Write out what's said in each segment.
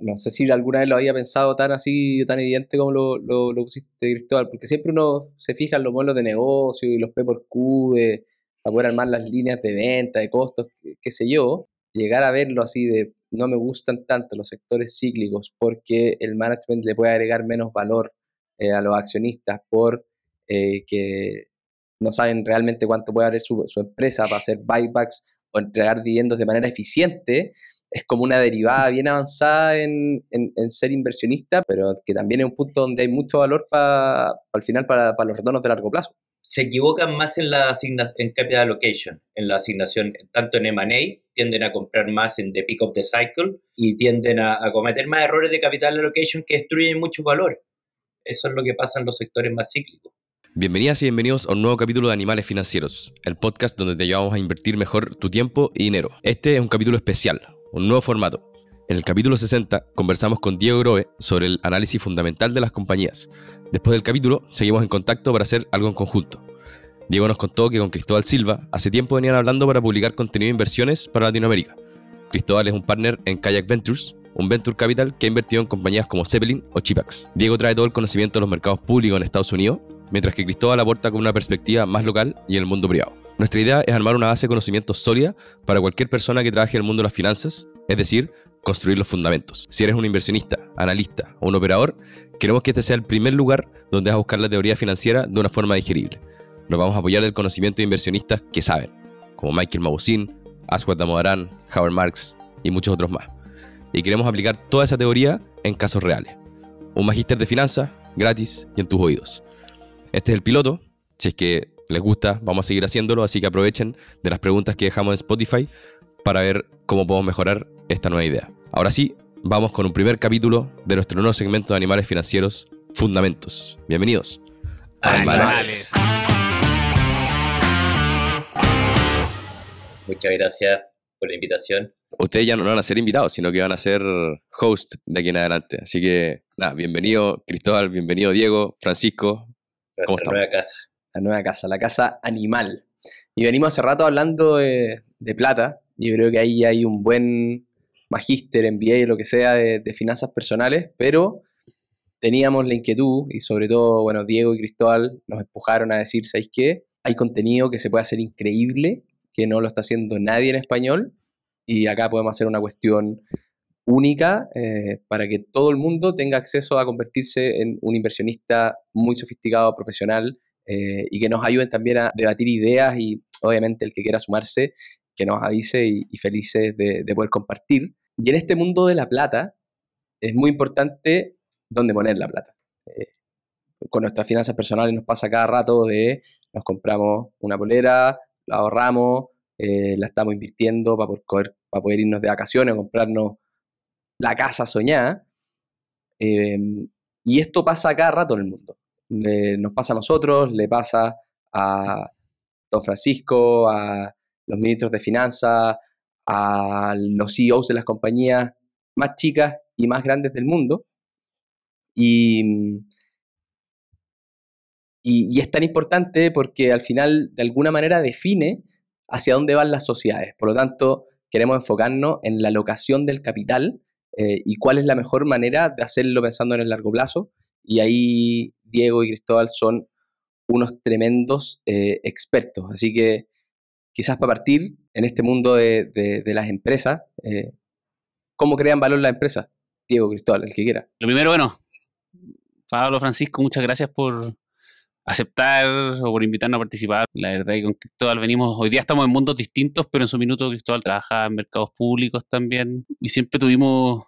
no sé si alguna vez lo había pensado tan así, tan evidente como lo, lo, lo pusiste, Cristóbal, porque siempre uno se fija en los modelos de negocio y los P por Q de, poder armar las líneas de venta, de costos, qué, sé yo, llegar a verlo así de no me gustan tanto los sectores cíclicos porque el management le puede agregar menos valor eh, a los accionistas por eh, que no saben realmente cuánto puede haber su, su empresa para hacer buybacks o entregar dividendos de manera eficiente, es como una derivada bien avanzada en, ser inversionista, pero que también es un punto donde hay mucho valor para al final para, los retornos de largo plazo. Se equivocan más en la en capital allocation, en la asignación, tanto en M&A, tienden a comprar más en the pick of the cycle y tienden a, a cometer más errores de capital allocation que destruyen mucho valor. Eso es lo que pasa en los sectores más cíclicos. Bienvenidas y bienvenidos a un nuevo capítulo de Animales Financieros, el podcast donde te ayudamos a invertir mejor tu tiempo y dinero. Este es un capítulo especial, un nuevo formato. En el capítulo 60 conversamos con Diego Grove sobre el análisis fundamental de las compañías. Después del capítulo seguimos en contacto para hacer algo en conjunto. Diego nos contó que con Cristóbal Silva hace tiempo venían hablando para publicar contenido de inversiones para Latinoamérica. Cristóbal es un partner en Kayak Ventures, un venture capital que ha invertido en compañías como Zeppelin o Chipax. Diego trae todo el conocimiento de los mercados públicos en Estados Unidos mientras que Cristóbal aporta con una perspectiva más local y en el mundo privado. Nuestra idea es armar una base de conocimiento sólida para cualquier persona que trabaje en el mundo de las finanzas, es decir, construir los fundamentos. Si eres un inversionista, analista o un operador, queremos que este sea el primer lugar donde vas a buscar la teoría financiera de una forma digerible. Nos vamos a apoyar del conocimiento de inversionistas que saben, como Michael Mabusin, Aswad Damodaran, Howard Marks y muchos otros más. Y queremos aplicar toda esa teoría en casos reales. Un magíster de finanzas gratis y en tus oídos. Este es el piloto. Si es que les gusta, vamos a seguir haciéndolo, así que aprovechen de las preguntas que dejamos en Spotify para ver cómo podemos mejorar esta nueva idea. Ahora sí, vamos con un primer capítulo de nuestro nuevo segmento de animales financieros, Fundamentos. Bienvenidos. Animales. Muchas gracias por la invitación. Ustedes ya no van a ser invitados, sino que van a ser host de aquí en adelante. Así que, nada, bienvenido Cristóbal, bienvenido Diego, Francisco, la nueva casa. La nueva casa, la casa animal. Y venimos hace rato hablando de, plata. Yo creo que ahí hay un buen magíster, MBA, lo que sea, de, finanzas personales, pero teníamos la inquietud, y sobre todo, bueno, Diego y Cristóbal nos empujaron a decir, ¿sabéis qué? Hay contenido que se puede hacer increíble, que no lo está haciendo nadie en español, y acá podemos hacer una cuestión única eh, para que todo el mundo tenga acceso a convertirse en un inversionista muy sofisticado, profesional eh, y que nos ayuden también a debatir ideas y obviamente el que quiera sumarse, que nos avise y, felices de, poder compartir. Y en este mundo de la plata es muy importante dónde poner la plata. Eh, con nuestras finanzas personales nos pasa cada rato de nos compramos una polera, la ahorramos, la estamos invirtiendo para poder, para poder irnos de vacaciones, comprarnos la casa soñada. Em, y esto pasa cada rato en el mundo. Nos pasa a nosotros, le pasa a don Francisco, a los ministros de finanzas, a los CEOs de las compañías más chicas y más grandes del mundo. Y, y, es tan importante porque al final de alguna manera define hacia dónde van las sociedades. Por lo tanto, queremos enfocarnos en la locación del capital eh, y cuál es la mejor manera de hacerlo pensando en el largo plazo. Y ahí Diego y Cristóbal son unos tremendos eh, expertos. Así que quizás para partir en este mundo de, las empresas, eh, ¿cómo crean valor las empresas? Diego, Cristóbal, el que quiera. Lo primero, bueno, Pablo Francisco, muchas gracias por aceptar o por invitarnos a participar. La verdad es que con Cristóbal venimos, hoy día estamos en mundos distintos, pero en su minuto Cristóbal trabajaba en mercados públicos también y siempre tuvimos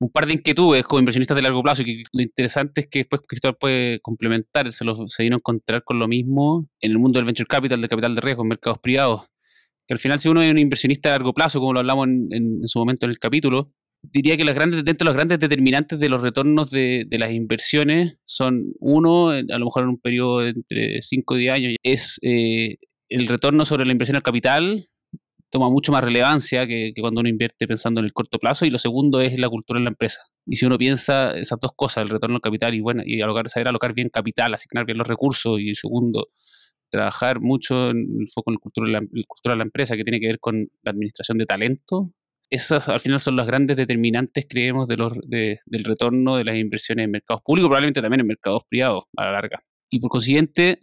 un par de inquietudes como inversionistas de largo plazo y lo interesante es que después Cristóbal puede complementar, se, lo, se vino a encontrar con lo mismo en el mundo del venture capital, de capital de riesgo, en mercados privados, que al final si uno es un inversionista de largo plazo, como lo hablamos en su momento en el capítulo, diría que las grandes, dentro de los grandes determinantes de los retornos de, las inversiones son, uno, a lo mejor en un periodo de entre 5 y 10 años, es eh, el retorno sobre la inversión al capital, toma mucho más relevancia que, cuando uno invierte pensando en el corto plazo, y lo segundo es la cultura en la empresa. Y si uno piensa esas dos cosas, el retorno al capital y bueno, y alocar, saber alocar bien capital, asignar bien los recursos, y segundo, trabajar mucho en el foco en la cultura, la, cultura de la empresa, que tiene que ver con la administración de talento, esas al final son las grandes determinantes, creemos, de del retorno de las inversiones en mercados públicos, probablemente también en mercados privados a la larga. Y por consiguiente,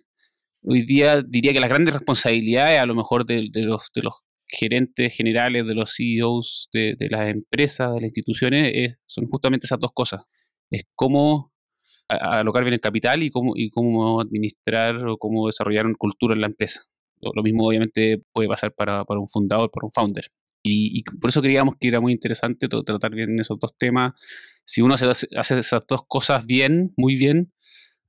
hoy día diría que las grandes responsabilidades a lo mejor de, los, de los gerentes generales, de los CEOs de, las empresas, de las instituciones, son justamente esas dos cosas. Es cómo alocar bien el capital y cómo, administrar o cómo desarrollar una cultura en la empresa. Lo, mismo obviamente puede pasar para, para, un fundador, para un founder. Y, por eso creíamos que era muy interesante tratar bien esos dos temas. Si uno hace, hace esas dos cosas bien, muy bien,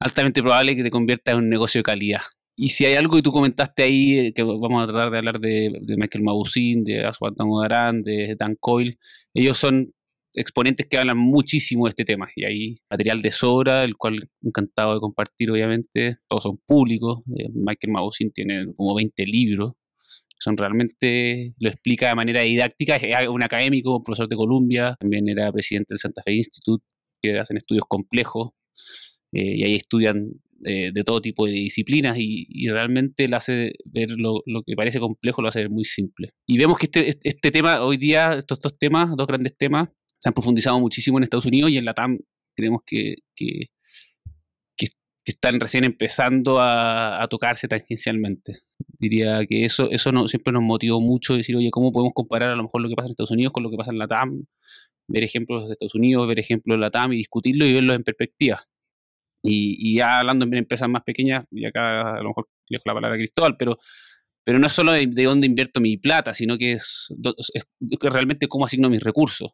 altamente probable que te convierta en un negocio de calidad. Y si hay algo que tú comentaste ahí, eh, que vamos a tratar de hablar de, Michael Mabusin, de Aswat Daran, de Dan Coyle, ellos son exponentes que hablan muchísimo de este tema. Y hay material de sobra, el cual encantado de compartir, obviamente. Todos son públicos. Eh, Michael Mabusin tiene como 20 libros. Son realmente, lo explica de manera didáctica. Es un académico, profesor de Columbia. También era presidente del Santa Fe Institute, que hacen estudios complejos. Eh, y ahí estudian eh, de todo tipo de disciplinas y, realmente le hace ver lo, que parece complejo, lo hace ver muy simple. Y vemos que este, este tema, hoy día, estos dos temas, dos grandes temas, se han profundizado muchísimo en Estados Unidos y en la TAM creemos que, que, están recién empezando a, tocarse tangencialmente. Diría que eso, eso no, siempre nos motivó mucho decir, oye, ¿cómo podemos comparar a lo mejor lo que pasa en Estados Unidos con lo que pasa en la TAM? Ver ejemplos de Estados Unidos, ver ejemplos de la TAM y discutirlo y verlos en perspectiva. Y, ya hablando en empresas más pequeñas, y acá a lo mejor le dejo la palabra a Cristóbal, pero, pero no es solo de, dónde invierto mi plata, sino que es, realmente cómo asigno mis recursos.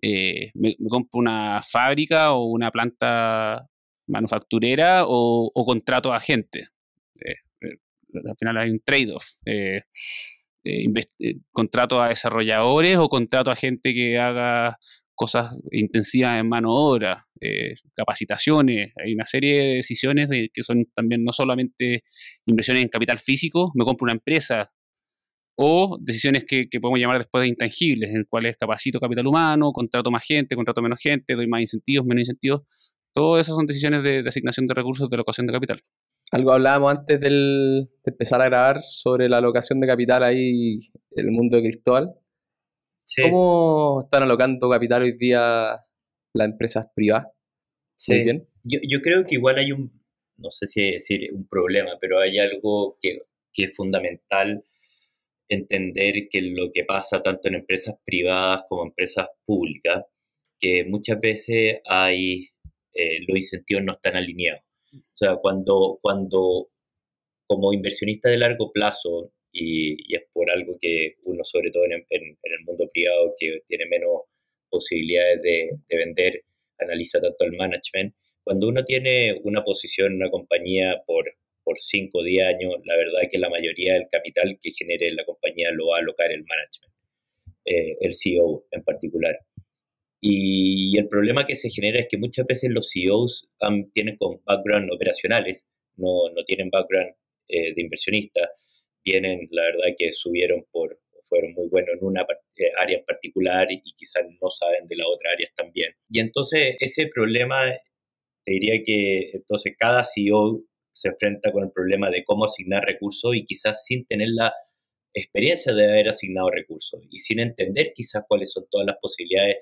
Eh, me, compro una fábrica o una planta manufacturera o, contrato a gente. Eh, eh, al final hay un trade-off. contrato a desarrolladores o contrato a gente que haga cosas intensivas en mano de obra, eh, capacitaciones, hay una serie de decisiones de, que son también no solamente inversiones en capital físico, me compro una empresa, o decisiones que, podemos llamar después de intangibles, en cuales capacito capital humano, contrato más gente, contrato menos gente, doy más incentivos, menos incentivos. Todas esas son decisiones de, asignación de recursos de locación de capital. Algo hablábamos antes de empezar a grabar sobre la alocación de capital ahí en el mundo de Cristóbal. ¿Cómo están alocando capital hoy día las empresas privadas? Sí. bien. Yo, yo, creo que igual hay un, no sé si decir un problema, pero hay algo que, que, es fundamental entender que lo que pasa tanto en empresas privadas como en empresas públicas, que muchas veces hay, eh, los incentivos no están alineados. O sea, cuando, cuando como inversionista de largo plazo y, es por algo que uno, sobre todo en, el mundo privado, que tiene menos posibilidades de, vender, analiza tanto el management. Cuando uno tiene una posición en una compañía por, por 5 o 10 años, la verdad es que la mayoría del capital que genere la compañía lo va a alocar el management, eh, el CEO en particular. Y, el problema que se genera es que muchas veces los CEOs tienen con background operacionales, no, no tienen background eh, de inversionista, vienen, la verdad que subieron por, fueron muy buenos en una eh, área en particular y, quizás no saben de la otra área también. Y entonces ese problema, te diría que entonces cada CEO se enfrenta con el problema de cómo asignar recursos y quizás sin tener la experiencia de haber asignado recursos y sin entender quizás cuáles son todas las posibilidades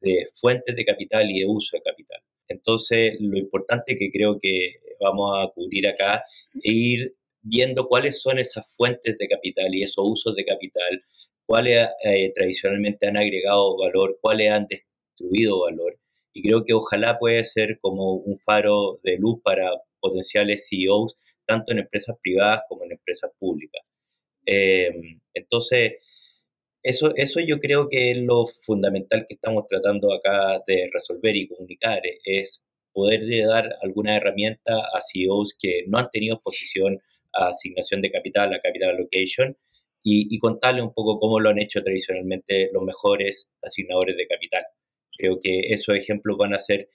de fuentes de capital y de uso de capital. Entonces, lo importante que creo que vamos a cubrir acá es ir viendo cuáles son esas fuentes de capital y esos usos de capital, cuáles eh, tradicionalmente han agregado valor, cuáles han destruido valor. Y creo que ojalá puede ser como un faro de luz para potenciales CEOs, tanto en empresas privadas como en empresas públicas. Em, entonces, eso, eso yo creo que es lo fundamental que estamos tratando acá de resolver y comunicar, es poder dar alguna herramienta a CEOs que no han tenido exposición a asignación de capital, a capital allocation, y, contarle un poco cómo lo han hecho tradicionalmente los mejores asignadores de capital. Creo que esos ejemplos van a ser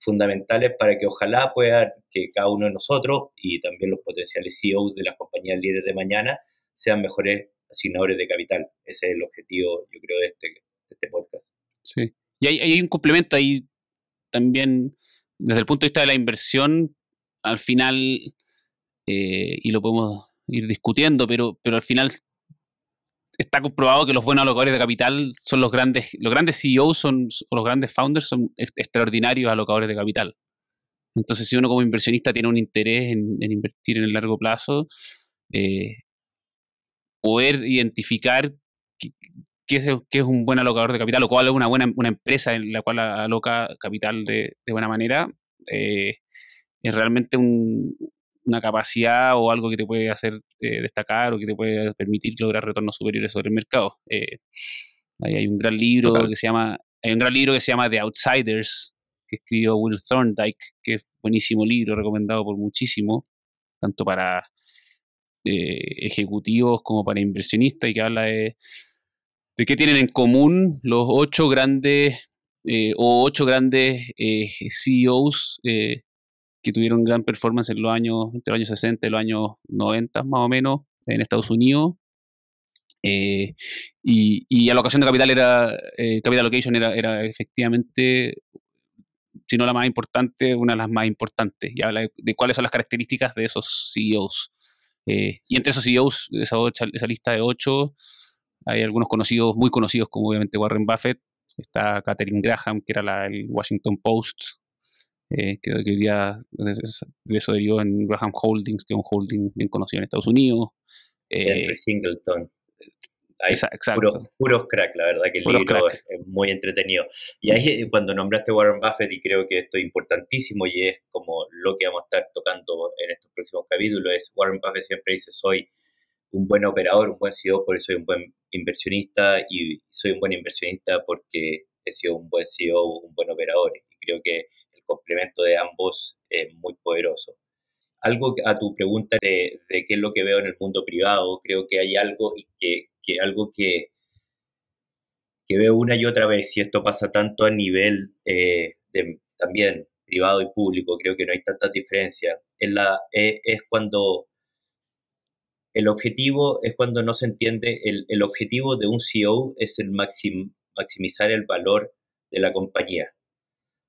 fundamentales para que ojalá pueda que cada uno de nosotros y también los potenciales CEOs de las compañías líderes de mañana sean mejores asignadores de capital. Ese es el objetivo, yo creo, de este, este podcast. Sí. Y hay, hay, un complemento ahí también, desde el punto de vista de la inversión, al final eh, y lo podemos ir discutiendo, pero, pero al final está comprobado que los buenos alocadores de capital son los grandes, los grandes CEOs son, o los grandes founders son extraordinarios alocadores de capital. Entonces, si uno como inversionista tiene un interés en, invertir en el largo plazo, eh, poder identificar qué, es, un buen alocador de capital o cuál es una buena una empresa en la cual aloca capital de, buena manera, eh, es realmente una capacidad o algo que te puede hacer eh, destacar o que te puede permitir lograr retornos superiores sobre el mercado. ahí hay un gran libro que se llama hay un gran libro que se llama The Outsiders que escribió Will Thorndike, que es buenísimo libro, recomendado por muchísimo, tanto para eh, ejecutivos como para inversionistas, y que habla de, de qué tienen en común los ocho grandes eh, o ocho grandes eh, CEOs que tuvieron gran performance en los años, entre los años 60 y los años 90 más o menos en Estados Unidos. y, y, alocación de capital era, capital allocation era, era efectivamente si no la más importante, una de las más importantes, y habla de, cuáles son las características de esos CEOs. Eh, y entre esos CEOs, esa, esa lista de ocho, hay algunos conocidos, muy conocidos, como obviamente Warren Buffett, está Catherine Graham, que era la, el Washington Post, eh, que, hoy día de eso derivó en Graham Holdings, que es un holding bien conocido en Estados Unidos. Henry Singleton puros, puros crack, la verdad que el libro es muy entretenido. Y ahí cuando nombraste Warren Buffett, y creo que esto es importantísimo y es como lo que vamos a estar tocando en estos próximos capítulos, es Warren Buffett siempre dice soy un buen operador, un buen CEO, por eso soy un buen inversionista y soy un buen inversionista porque he sido un buen CEO, un buen operador. Y creo que complemento de ambos es muy poderoso algo a tu pregunta de, qué es lo que veo en el mundo privado, creo que hay algo que, algo que, que veo una y otra vez, y esto pasa tanto a nivel eh, de, también privado y público, creo que no hay tanta diferencia, e, es, cuando el objetivo es cuando no se entiende, el, el objetivo de un CEO es el maximizar el valor de la compañía.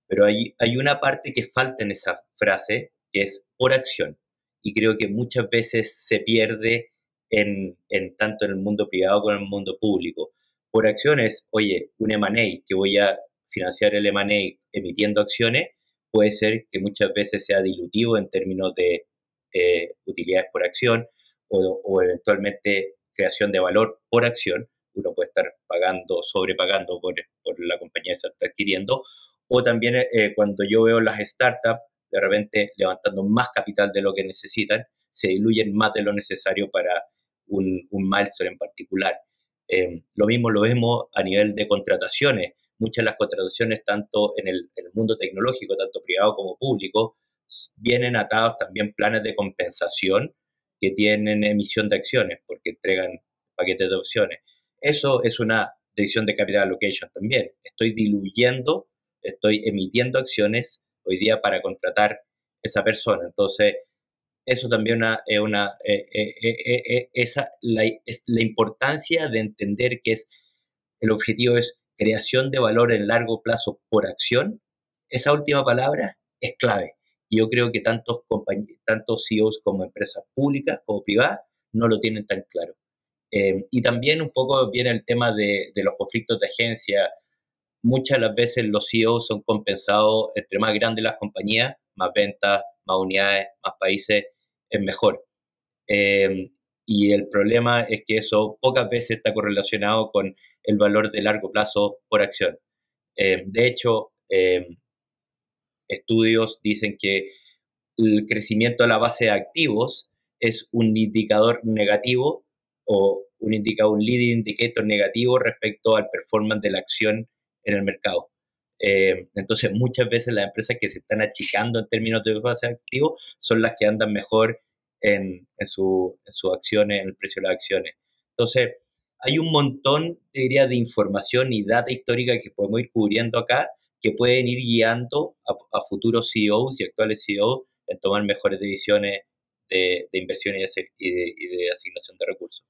Pero hay, hay una parte que falta en esa frase, que es por acción. Y creo que muchas veces se pierde en, tanto en el mundo privado como en el mundo público. Por acciones, oye, un M&A, que voy a financiar el M&A emitiendo acciones, puede ser que muchas veces sea dilutivo en términos de eh, utilidades por acción o, eventualmente creación de valor por acción. Uno puede estar pagando, sobrepagando por, por la compañía que se está adquiriendo. O también eh, cuando yo veo las startups, de repente levantando más capital de lo que necesitan, se diluyen más de lo necesario para un, un milestone en particular. Em, lo mismo lo vemos a nivel de contrataciones. Muchas de las contrataciones, tanto en el, mundo tecnológico, tanto privado como público, vienen atados también planes de compensación que tienen emisión de acciones, porque entregan paquetes de opciones. Eso es una decisión de capital allocation también. Estoy diluyendo, estoy emitiendo acciones hoy día para contratar esa persona. Entonces, eso también es una, eh, eh, eh, esa, la, es la importancia de entender que es, el objetivo es creación de valor en largo plazo por acción. Esa última palabra es clave. Y yo creo que tantos, tantos CEOs como empresas públicas como privadas no lo tienen tan claro. y también un poco viene el tema de, de los conflictos de agencia, muchas las veces los CEOs son compensados, entre más grandes las compañías, más ventas, más unidades, más países, es mejor. Em, y el problema es que eso pocas veces está correlacionado con el valor de largo plazo por acción. Em, de hecho, em, estudios dicen que el crecimiento de la base de activos es un indicador negativo o un, indicador, un leading indicator negativo respecto al performance de la acción en el mercado. Eh, entonces, muchas veces las empresas que se están achicando en términos de base de activos son las que andan mejor en, en sus acciones, en el precio de las acciones. Entonces, hay un montón, diría, de información y data histórica que podemos ir cubriendo acá que pueden ir guiando a, futuros CEOs y actuales CEOs en tomar mejores decisiones de, de inversión y de, y de, asignación de recursos.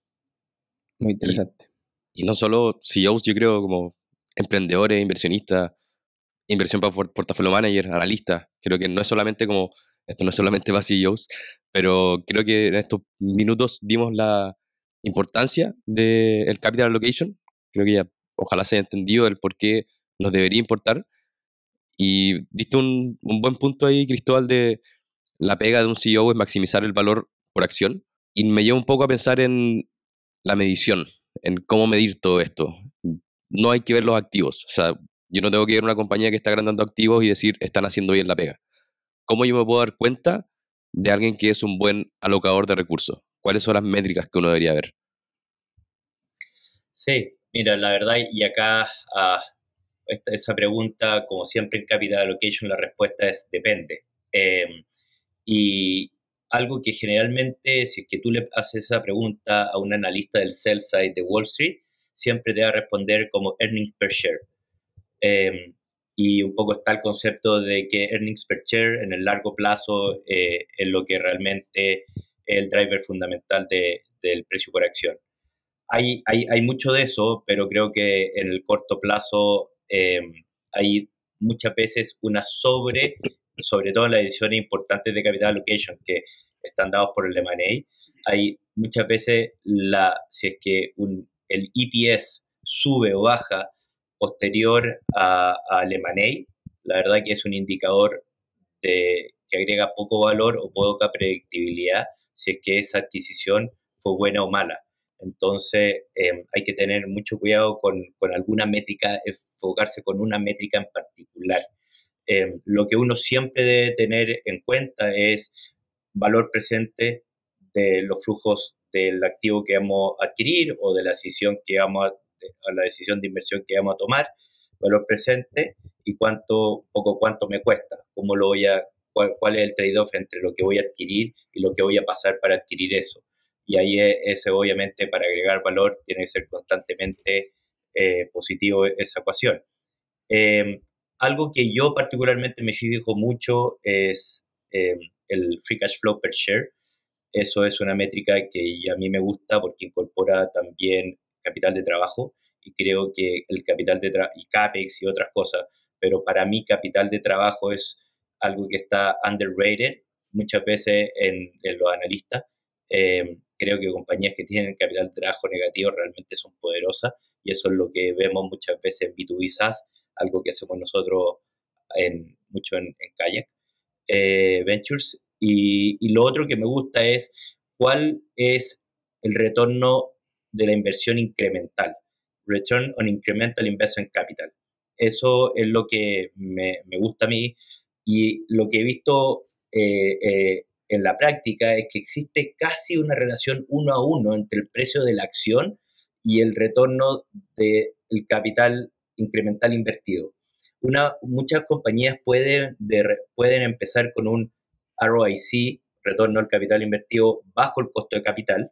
Muy interesante. Y, y no solo CEOs, yo creo, como emprendedores, inversionistas, inversión para portafolio manager, analistas. Creo que no es solamente como, esto no es solamente para CEOs, pero creo que en estos minutos dimos la, importancia del capital allocation. Creo que ya ojalá se haya entendido el por qué nos debería importar. Y diste un, un buen punto ahí, Cristóbal, de la pega de un CEO es maximizar el valor por acción. Y me lleva un poco a pensar en la medición, en cómo medir todo esto. No hay que ver los activos. O sea, yo no tengo que ver una compañía que está agrandando activos y decir, están haciendo bien la pega. ¿Cómo yo me puedo dar cuenta de alguien que es un buen alocador de recursos? ¿Cuáles son las métricas que uno debería ver? Sí, mira, la verdad, y acá a esta, esa pregunta, como siempre en Capital Allocation, la respuesta es depende. Em, y algo que generalmente, si es que tú le haces esa pregunta a un analista del sell side de Wall Street, siempre te va a responder como earnings per share. Em, y un poco está el concepto de que earnings per share en el largo plazo eh, es lo que realmente es el driver fundamental de, del precio por acción. Hay, hay, hay, mucho de eso, pero creo que en el corto plazo em, hay muchas veces una sobre, sobre todo en las ediciones importantes de Capital Allocation que están dados por el M&A, hay muchas veces la, si es que un, el EPS sube o baja posterior al M&A, la verdad que es un indicador que agrega poco valor o poca predictibilidad si es que esa adquisición fue buena o mala. Entonces em, hay que tener mucho cuidado con, con, alguna métrica, enfocarse con una métrica en particular. Em, lo que uno siempre debe tener en cuenta es valor presente de los flujos del activo que vamos a adquirir o de la decisión que vamos a, la decisión de inversión que vamos a tomar, valor presente y cuánto, poco cuánto me cuesta, cómo lo voy a, cuál, es el trade-off entre lo que voy a adquirir y lo que voy a pasar para adquirir eso. Y ahí ese obviamente para agregar valor tiene que ser constantemente eh, positivo esa ecuación. Em, algo que yo particularmente me fijo mucho es em, el free cash flow per share. Eso es una métrica que a mí me gusta porque incorpora también capital de trabajo y creo que el capital de trabajo y CAPEX y otras cosas, pero para mí capital de trabajo es algo que está underrated muchas veces en, los analistas. Eh, creo que compañías que tienen capital de trabajo negativo realmente son poderosas y eso es lo que vemos muchas veces en B2B SaaS, algo que hacemos nosotros en, mucho en, en Kayak eh, Ventures. Y, y lo otro que me gusta es cuál es el retorno de la inversión incremental, Return on Incremental Investment Capital. Eso es lo que me, me gusta a mí y lo que he visto eh, eh, en la práctica es que existe casi una relación uno a uno entre el precio de la acción y el retorno del capital incremental invertido. Una, muchas compañías pueden, pueden empezar con un ROIC, retorno al capital invertido, bajo el costo de capital,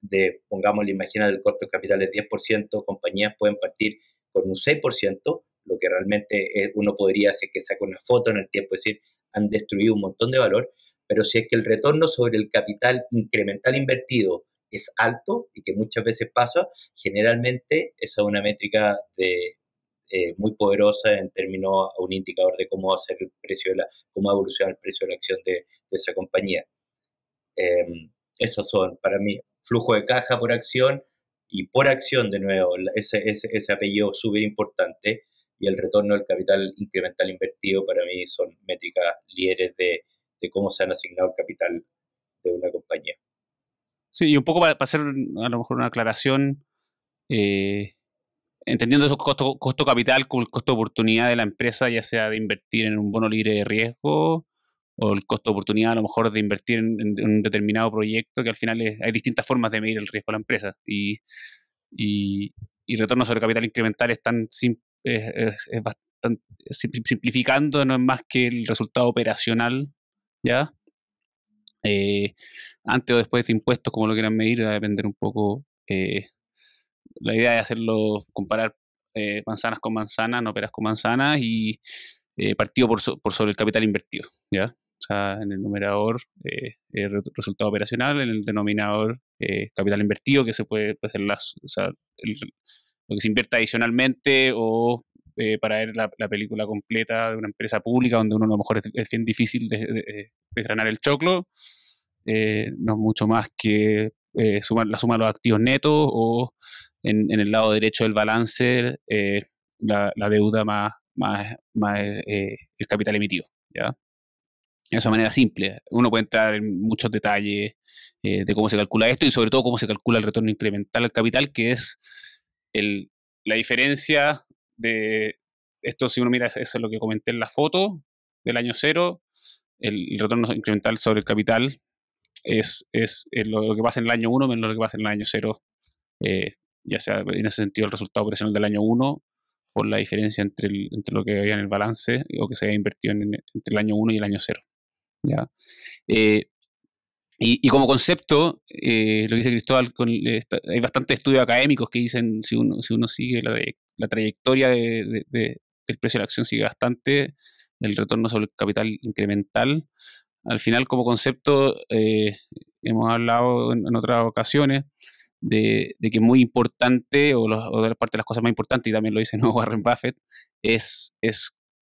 de, pongamos la imagina del costo de capital es 10%, compañías pueden partir con un 6%, lo que realmente uno podría hacer que saque una foto en el tiempo, es decir, han destruido un montón de valor, pero si es que el retorno sobre el capital incremental invertido es alto y que muchas veces pasa, generalmente esa es una métrica de, eh, muy poderosa en términos a un indicador de cómo va a ser el precio de la, cómo va a evolucionar el precio de la acción de, esa compañía. Eh, esas son para mí flujo de caja por acción y por acción de nuevo, ese, ese, ese apellido súper importante y el retorno del capital incremental invertido para mí son métricas líderes de, de cómo se han asignado el capital de una compañía. Sí, y un poco para, hacer a lo mejor una aclaración, eh, entendiendo eso costo, costo capital como el costo de oportunidad de la empresa, ya sea de invertir en un bono libre de riesgo o el costo de oportunidad a lo mejor de invertir en, un determinado proyecto, que al final hay distintas formas de medir el riesgo de la empresa. Y, y, retorno sobre capital incremental es tan simple es, bastante simplificando, no es más que el resultado operacional, ¿ya? Eh, antes o después de impuestos, como lo quieran medir, va a depender un poco. Eh, la idea es hacerlo, comparar eh, manzanas con manzanas, no peras con manzanas, y partido por, por, sobre el capital invertido, ¿ya? En el numerador, el resultado operacional, en el denominador, capital invertido, que se puede, hacer las, o sea, lo que se invierta adicionalmente o eh, para ver la, película completa de una empresa pública donde uno a lo mejor es, bien difícil de, de, el choclo. Eh, no es mucho más que eh, suma, la suma de los activos netos o en, el lado derecho del balance eh, la, deuda más, más, más el capital emitido. ¿ya? De esa manera simple. Uno puede entrar en muchos detalles de cómo se calcula esto y sobre todo cómo se calcula el retorno incremental al capital, que es el, la diferencia de esto, si uno mira, eso es lo que comenté en la foto del año cero, el, retorno incremental sobre el capital es, es eh, lo, que pasa en el año 1 menos lo que pasa en el año 0, eh, ya sea en ese sentido el resultado operacional del año 1 por la diferencia entre, lo que había en el balance o que se había invertido entre el año 1 y el año 0. ¿ya? Eh, y, como concepto, lo que dice Cristóbal, hay bastantes estudios académicos que dicen, si uno, si uno sigue la, trayectoria del precio de la acción, sigue bastante el retorno sobre el capital incremental. Al final, como concepto, eh, hemos hablado en, otras ocasiones de, que es muy importante, o, de parte de las cosas más importantes, y también lo dice ¿no? Warren Buffett, es, es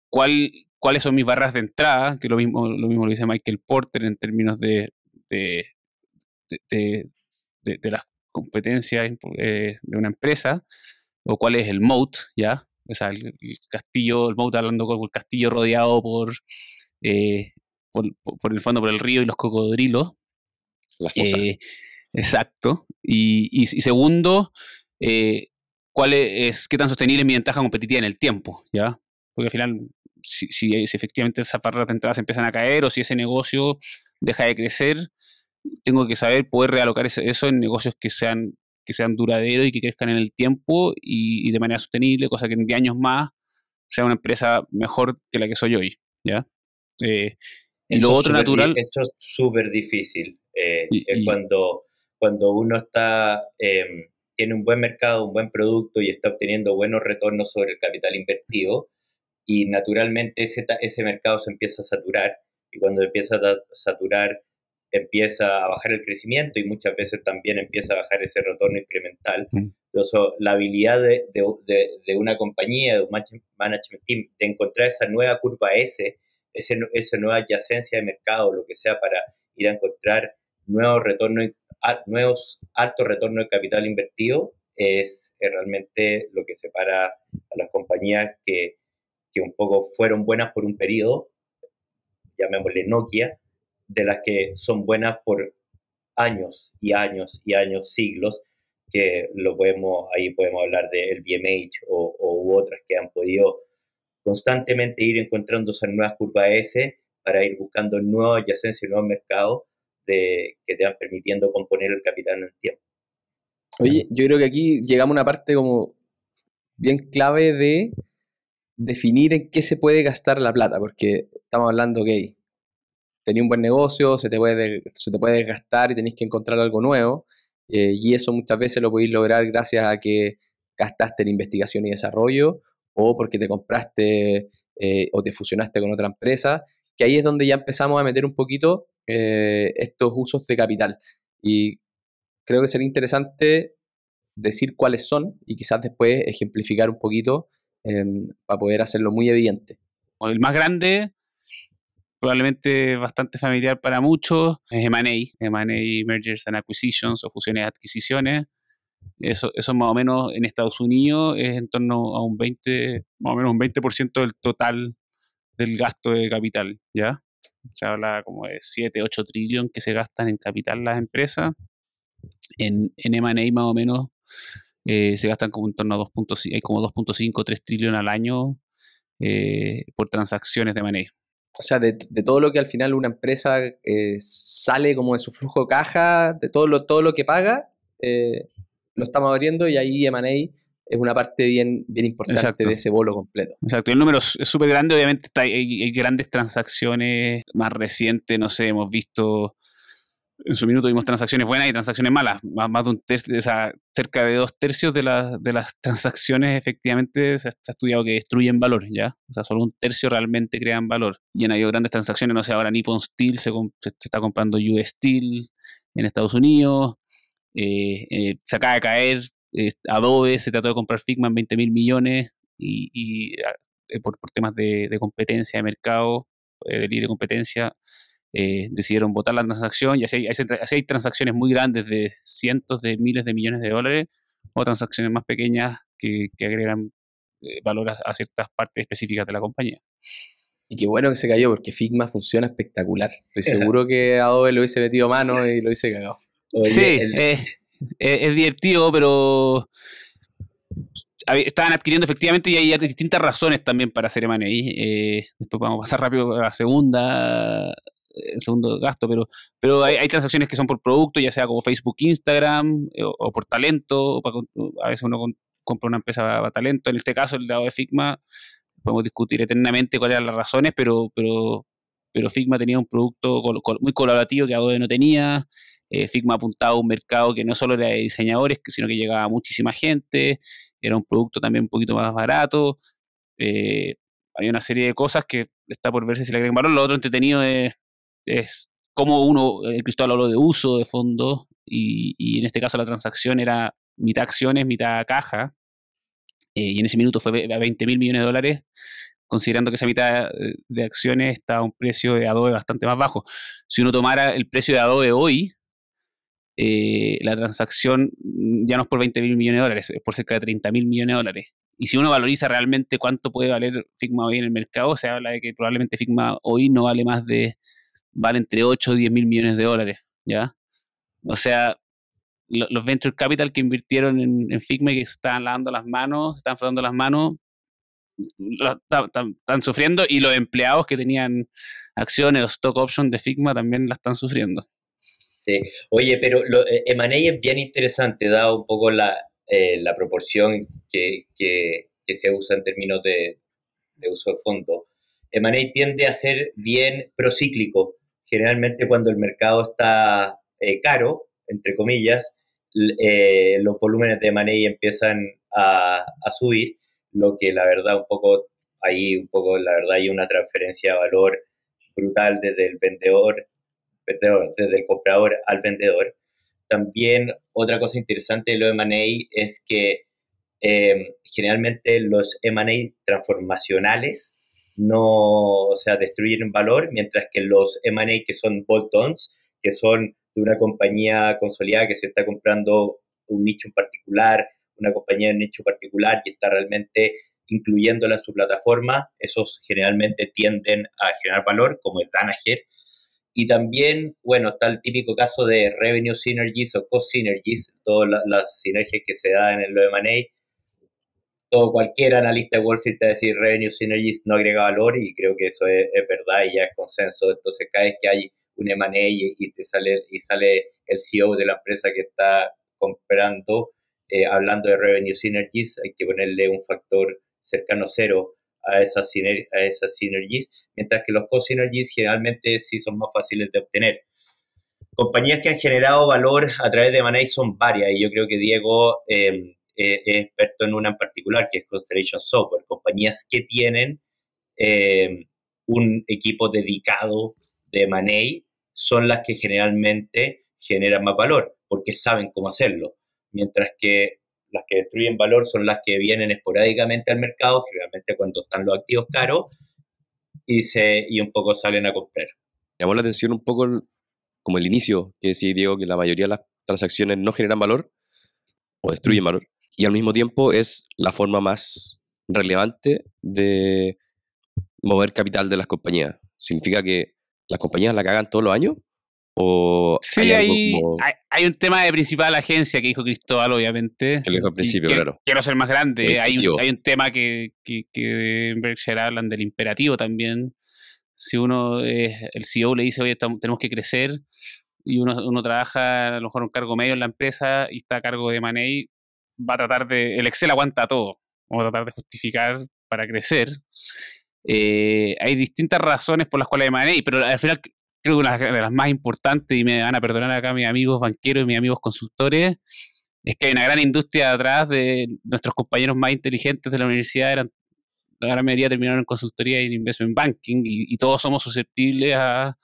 cuál, cuáles son mis barras de entrada, que lo mismo lo, mismo lo dice Michael Porter en términos de, de, de, las competencias eh, de una empresa, o cuál es el moat, ¿ya? O sea, el, castillo, el moat hablando con el castillo rodeado por, eh, por, el fondo, por el río y los cocodrilos. La fosa. Eh, exacto. Y, segundo, eh, ¿cuál es, qué tan sostenible es mi ventaja competitiva en el tiempo? ¿ya? Porque al final, si, si, efectivamente esas barras de entradas empiezan a caer o si ese negocio deja de crecer, tengo que saber poder realocar eso en negocios que sean que sean duraderos y que crezcan en el tiempo y, de manera sostenible, cosa que en 10 años más sea una empresa mejor que la que soy hoy. ¿ya? Eh, y lo otro natural... Eso es súper difícil. Eh, cuando, cuando uno está, em, tiene un buen mercado, un buen producto y está obteniendo buenos retornos sobre el capital invertido y naturalmente ese, ese mercado se empieza a saturar y cuando empieza a saturar empieza a bajar el crecimiento y muchas veces también empieza a bajar ese retorno incremental. Entonces, la habilidad de, de, de, una compañía, de un management team, de encontrar esa nueva curva S, ese, esa nueva adyacencia de mercado, lo que sea, para ir a encontrar nuevos retornos, nuevos altos retornos de capital invertido, es, realmente lo que separa a las compañías que, que un poco fueron buenas por un periodo, llamémosle Nokia, de las que son buenas por años y años y años, siglos, que lo podemos, ahí podemos hablar del BMH o, u otras que han podido constantemente ir encontrando esas nuevas curvas S para ir buscando nuevas adyacencias y nuevos mercados de, que te van permitiendo componer el capital en el tiempo. Oye, yo creo que aquí llegamos a una parte como bien clave de definir en qué se puede gastar la plata, porque estamos hablando, ok, tenía un buen negocio, se te puede, se te puede desgastar y tenéis que encontrar algo nuevo. Eh, y eso muchas veces lo podéis lograr gracias a que gastaste en investigación y desarrollo o porque te compraste eh, o te fusionaste con otra empresa, que ahí es donde ya empezamos a meter un poquito eh, estos usos de capital. Y creo que sería interesante decir cuáles son y quizás después ejemplificar un poquito em, para poder hacerlo muy evidente. El más grande probablemente bastante familiar para muchos, es M&A, M&A, Mergers and Acquisitions o fusiones y adquisiciones. Eso, eso más o menos en Estados Unidos es en torno a un 20, más o menos un 20% del total del gasto de capital, ¿ya? Se habla como de 7, 8 trillones que se gastan en capital las empresas. En, en más o menos eh, se gastan como en torno a 2.5, hay como 2.5, 3 trillones al año eh, por transacciones de M&A o sea, de, todo lo que al final una empresa eh, sale como de su flujo de caja, de todo lo, todo lo que paga, eh, lo estamos abriendo y ahí M&A es una parte bien, bien importante de ese bolo completo. Exacto, el número es súper grande, obviamente hay, hay, grandes transacciones más recientes, no sé, hemos visto en su minuto vimos transacciones buenas y transacciones malas. Más, de un tercio, o sea, cerca de dos tercios de, de las transacciones efectivamente se, ha estudiado que destruyen valor, ¿ya? O sea, solo un tercio realmente crean valor. Y han habido grandes transacciones, no sé, ahora Nippon Steel se, está comprando US Steel en Estados Unidos, eh, eh, se acaba de caer eh, Adobe, se trató de comprar Figma en 20 mil millones y, por, temas de, de, competencia de mercado, de libre competencia, eh, decidieron votar la transacción y así hay, así hay, transacciones muy grandes de cientos de miles de millones de dólares o transacciones más pequeñas que, agregan eh, valor a, ciertas partes específicas de la compañía. Y qué bueno que se cayó porque Figma funciona espectacular. Estoy seguro que Adobe lo hubiese metido mano y lo hubiese cagado. sí, es divertido, pero estaban adquiriendo efectivamente y hay distintas razones también para hacer M&A. Eh, después vamos a pasar rápido a la segunda, el segundo gasto, pero, pero hay, transacciones que son por producto, ya sea como Facebook, Instagram eh, o, por talento. a veces uno compra una empresa a, talento. En este caso, el dado de Figma, podemos discutir eternamente cuáles eran las razones, pero, pero, pero Figma tenía un producto muy colaborativo que Adobe no tenía. Eh, Figma apuntaba a un mercado que no solo era de diseñadores, sino que llegaba a muchísima gente era un producto también un poquito más barato. Eh, hay una serie de cosas que está por verse si le agregan valor. Lo otro entretenido es, es cómo uno, el Cristóbal habló de uso de fondos y, en este caso la transacción era mitad acciones, mitad caja. Eh, y en ese minuto fue a 20 mil millones de dólares, considerando que esa mitad de acciones está a un precio de Adobe bastante más bajo. Si uno tomara el precio de Adobe hoy, eh, la transacción ya no es por 20 mil millones de dólares, es por cerca de 30 mil millones de dólares. Y si uno valoriza realmente cuánto puede valer Figma hoy en el mercado, se habla de que probablemente Figma hoy no vale más de, vale entre 8 o 10 mil millones de dólares, ¿ya? O sea, los venture capital que invirtieron en, Figma y que están lavando las manos, están frotando las manos, están sufriendo y los empleados que tenían acciones o stock options de Figma también la están sufriendo. Sí, oye, pero lo, eh, es bien interesante, dado un poco la, eh, la proporción que, que, se usa en términos de, de uso de fondo. M&A tiende a ser bien procíclico. Generalmente cuando el mercado está eh, caro, entre comillas, los volúmenes de M&A empiezan a, a, subir, lo que la verdad un poco, ahí un poco, la verdad hay una transferencia de valor brutal desde el vendedor desde el comprador al vendedor. También otra cosa interesante de lo M&A es que eh, generalmente los M&A transformacionales no, o sea, destruyen valor, mientras que los M&A que son bolt-ons, que son de una compañía consolidada que se está comprando un nicho en particular, una compañía de nicho particular y está realmente incluyéndola en su plataforma, esos generalmente tienden a generar valor, como el Danaher, y también, bueno, está el típico caso de revenue synergies o cost synergies, todas las, sinergias que se dan en lo de M&A. Todo cualquier analista de Wall Street te va a decir revenue synergies no agrega valor y creo que eso es, verdad y ya es consenso. Entonces, cada vez que hay un M&A y, te sale, y sale el CEO de la empresa que está comprando, eh, hablando de revenue synergies, hay que ponerle un factor cercano a cero a esas, a esas synergies, mientras que los co-synergies generalmente sí son más fáciles de obtener. Compañías que han generado valor a través de Manei son varias y yo creo que Diego em, eh, es experto en una en particular que es Constellation Software, compañías que tienen em, un equipo dedicado de Manei son las que generalmente generan más valor porque saben cómo hacerlo, mientras que las que destruyen valor son las que vienen esporádicamente al mercado, generalmente cuando están los activos caros, y, se, y un poco salen a comprar. Llamó la atención un poco como el inicio, que decía Diego, que la mayoría de las transacciones no generan valor o destruyen valor, y al mismo tiempo es la forma más relevante de mover capital de las compañías. Significa que las compañías la cagan todos los años sí, hay, hay, un tema de principal agencia que dijo Cristóbal, obviamente. Que dijo al principio, claro. Quiero ser más grande. Hay un, hay un, tema que, que, que en Berkshire hablan del imperativo también. Si uno es el CEO le dice, oye, tenemos que crecer, y uno, uno trabaja a lo mejor un cargo medio en la empresa y está a cargo de Money, va a tratar de. El Excel aguanta todo. Vamos a tratar de justificar para crecer. Eh, hay distintas razones por las cuales hay Money, pero al final creo que una de las más importantes, y me van a perdonar acá mis amigos banqueros y mis amigos consultores, es que hay una gran industria atrás de nuestros compañeros más inteligentes de la universidad, eran, la gran mayoría terminaron en consultoría y en investment banking, y, todos somos susceptibles a, a,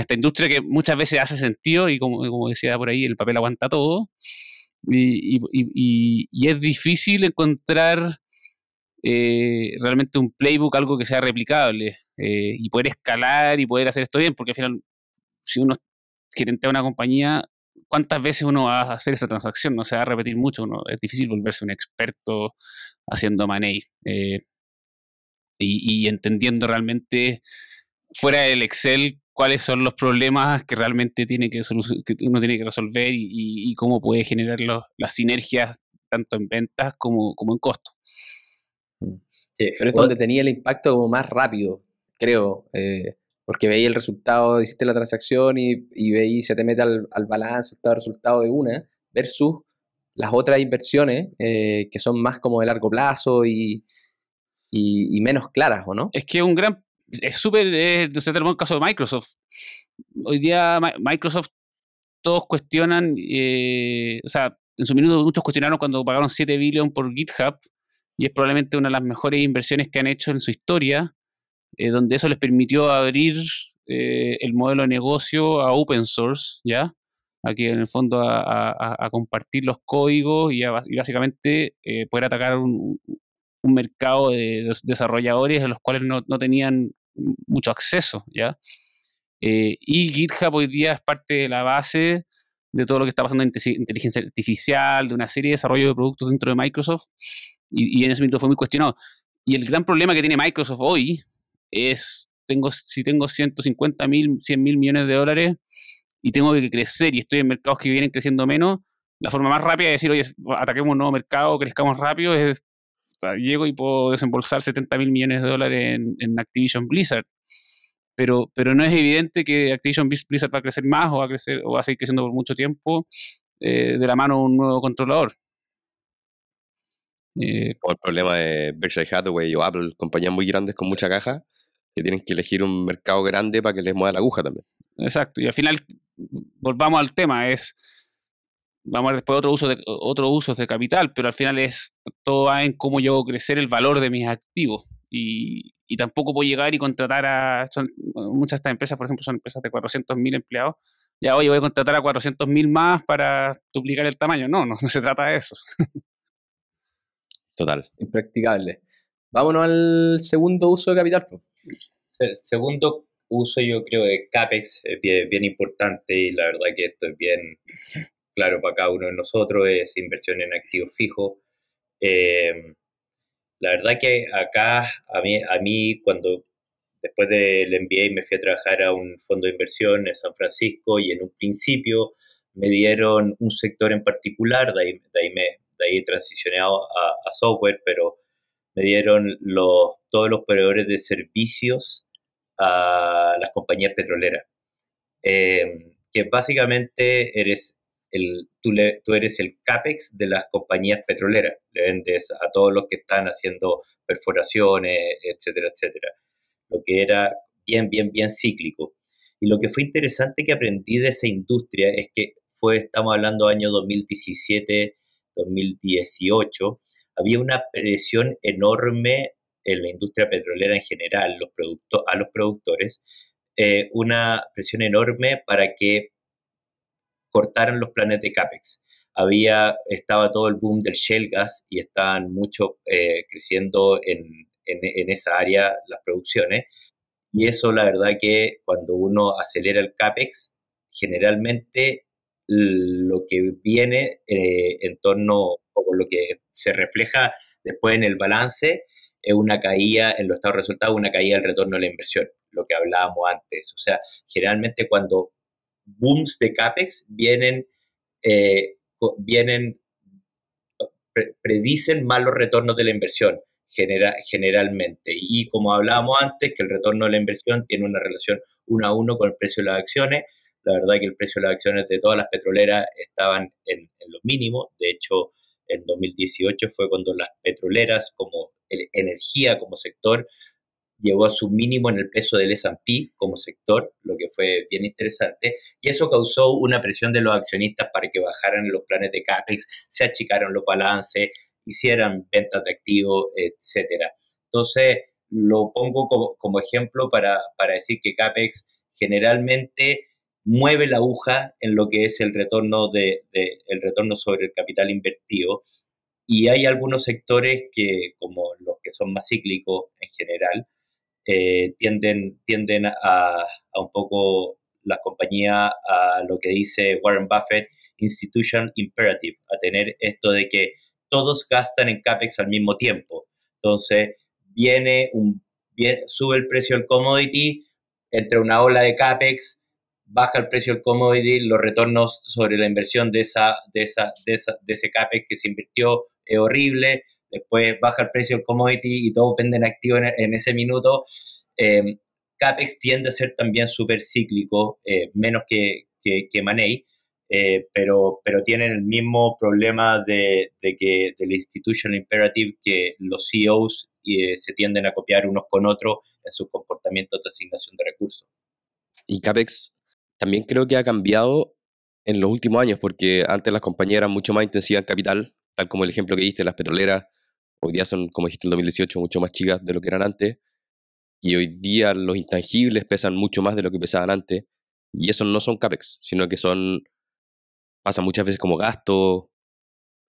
esta industria que muchas veces hace sentido, y como, decía por ahí, el papel aguanta todo, y, y es difícil encontrar eh, realmente un playbook, algo que sea replicable eh, y poder escalar y poder hacer esto bien, porque al final, si uno gerentea una compañía, ¿cuántas veces uno va a hacer esa transacción? No se va a repetir mucho, es difícil volverse un experto haciendo money eh, y, entendiendo realmente fuera del Excel cuáles son los problemas que realmente tiene que, uno tiene que resolver y, cómo puede generar las sinergias tanto en ventas como, como en Pero es donde tenía el impacto como más rápido, creo, eh, porque veía el resultado, hiciste la transacción y, y veí, se te mete al, al balance, el resultado de una, versus las otras inversiones eh, que son más como de largo plazo y, y, menos claras, ¿o no? Es que un gran, es súper, eh, se tenemos el caso de Microsoft. Hoy día Microsoft todos cuestionan, eh, o sea, en su minuto muchos cuestionaron cuando pagaron 7 billones por GitHub y es probablemente una de las mejores inversiones que han hecho en su historia, eh, donde eso les permitió abrir eh, el modelo de negocio a open source, ¿ya? Aquí en el fondo a, compartir los códigos y, básicamente eh, poder atacar un, mercado de desarrolladores a los cuales no, tenían mucho acceso, ¿ya? y GitHub hoy día es parte de la base de todo lo que está pasando en inteligencia artificial, de una serie de desarrollo de productos dentro de Microsoft, y, en ese momento fue muy cuestionado. Y el gran problema que tiene Microsoft hoy es, tengo, si tengo 150 mil, 100 mil millones de dólares y tengo que crecer y estoy en mercados que vienen creciendo menos, la forma más rápida de decir, oye, ataquemos un nuevo mercado, crezcamos rápido, es, llego y puedo desembolsar 70 mil millones de dólares en, Activision Blizzard. Pero, pero no es evidente que Activision Blizzard va a crecer más o va a, crecer, o va a seguir creciendo por mucho tiempo eh, de la mano de un nuevo controlador. Eh, el problema de Berkshire Hathaway o Apple, compañías muy grandes con mucha caja, que tienen que elegir un mercado grande para que les mueva la aguja también. Exacto, y al final, volvamos al tema, es, vamos a ver después otro uso de, otros usos de capital, pero al final es todo en cómo yo crecer el valor de mis activos. Y, y tampoco puedo llegar y contratar a, muchas de estas empresas, por ejemplo, son empresas de 400.000 empleados, ya oye, voy a contratar a 400.000 más para duplicar el tamaño. No, no se trata de eso. Total. Impracticable. Vámonos al segundo uso de capital. El segundo uso yo creo de CAPEX es bien, importante y la verdad que esto es bien claro para cada uno de nosotros, es inversión en activos fijos. Eh, la verdad que acá a mí, a mí cuando después del MBA me fui a trabajar a un fondo de inversión en San Francisco y en un principio me dieron un sector en particular, de ahí, de ahí me, de ahí transicioné a, software, pero me dieron los, todos los proveedores de servicios a las compañías petroleras. Em, que básicamente eres el, tú, tú, eres el CAPEX de las compañías petroleras. Le vendes a todos los que están haciendo perforaciones, etcétera, etcétera. Lo que era bien, bien, bien cíclico. Y lo que fue interesante que aprendí de esa industria es que fue, estamos hablando año 2017, 2018, había una presión enorme en la industria petrolera en general, los a los productores, eh, una presión enorme para que cortaran los planes de CAPEX. Había, estaba todo el boom del shale gas y estaban mucho eh, creciendo en, en, esa área las producciones. Y eso, la verdad, que cuando uno acelera el CAPEX, generalmente lo que viene eh, en torno, o lo que se refleja después en el balance, es una caída en los estados resultados, una caída del retorno de la inversión, lo que hablábamos antes. O sea, generalmente cuando booms de CAPEX vienen, eh, vienen predicen malos retornos de la inversión generalmente. Y como hablábamos antes, que el retorno de la inversión tiene una relación uno a uno con el precio de las acciones, la verdad que el precio de las acciones de todas las petroleras estaban en, los mínimos. De hecho, en 2018 fue cuando las petroleras como energía como sector llegó a su mínimo en el peso del S&P como sector, lo que fue bien interesante, y eso causó una presión de los accionistas para que bajaran los planes de CAPEX, se achicaron los balances, hicieran ventas de activos, etcétera. Entonces, lo pongo como, como ejemplo para, para decir que CAPEX generalmente mueve la aguja en lo que es el retorno, de, el retorno sobre el capital invertido. y hay algunos sectores que, como los que son más cíclicos en general, eh, tienden, tienden a, un poco la compañía a lo que dice Warren Buffett, Institution Imperative, a tener esto de que todos gastan en CAPEX al mismo tiempo. Entonces, viene un, sube el precio del commodity, entre una ola de CAPEX, baja el precio del commodity, los retornos sobre la inversión de, esa, de, esa, de, ese CAPEX que se invirtió es horrible, después baja el precio del commodity y todos venden activos en, ese minuto. Eh, CAPEX tiende a ser también súper cíclico, eh, menos que, que, que Money, eh, pero, pero tienen el mismo problema de, de que del Institution Imperative que los CEOs se tienden a copiar unos con otros en sus comportamientos de asignación de recursos. Y CAPEX también creo que ha cambiado en los últimos años, porque antes las compañías eran mucho más intensivas en capital, tal como el ejemplo que diste, las petroleras, hoy día son, como dijiste en 2018, mucho más chicas de lo que eran antes, y hoy día los intangibles pesan mucho más de lo que pesaban antes, y esos no son CAPEX, sino que son, pasan muchas veces como gasto.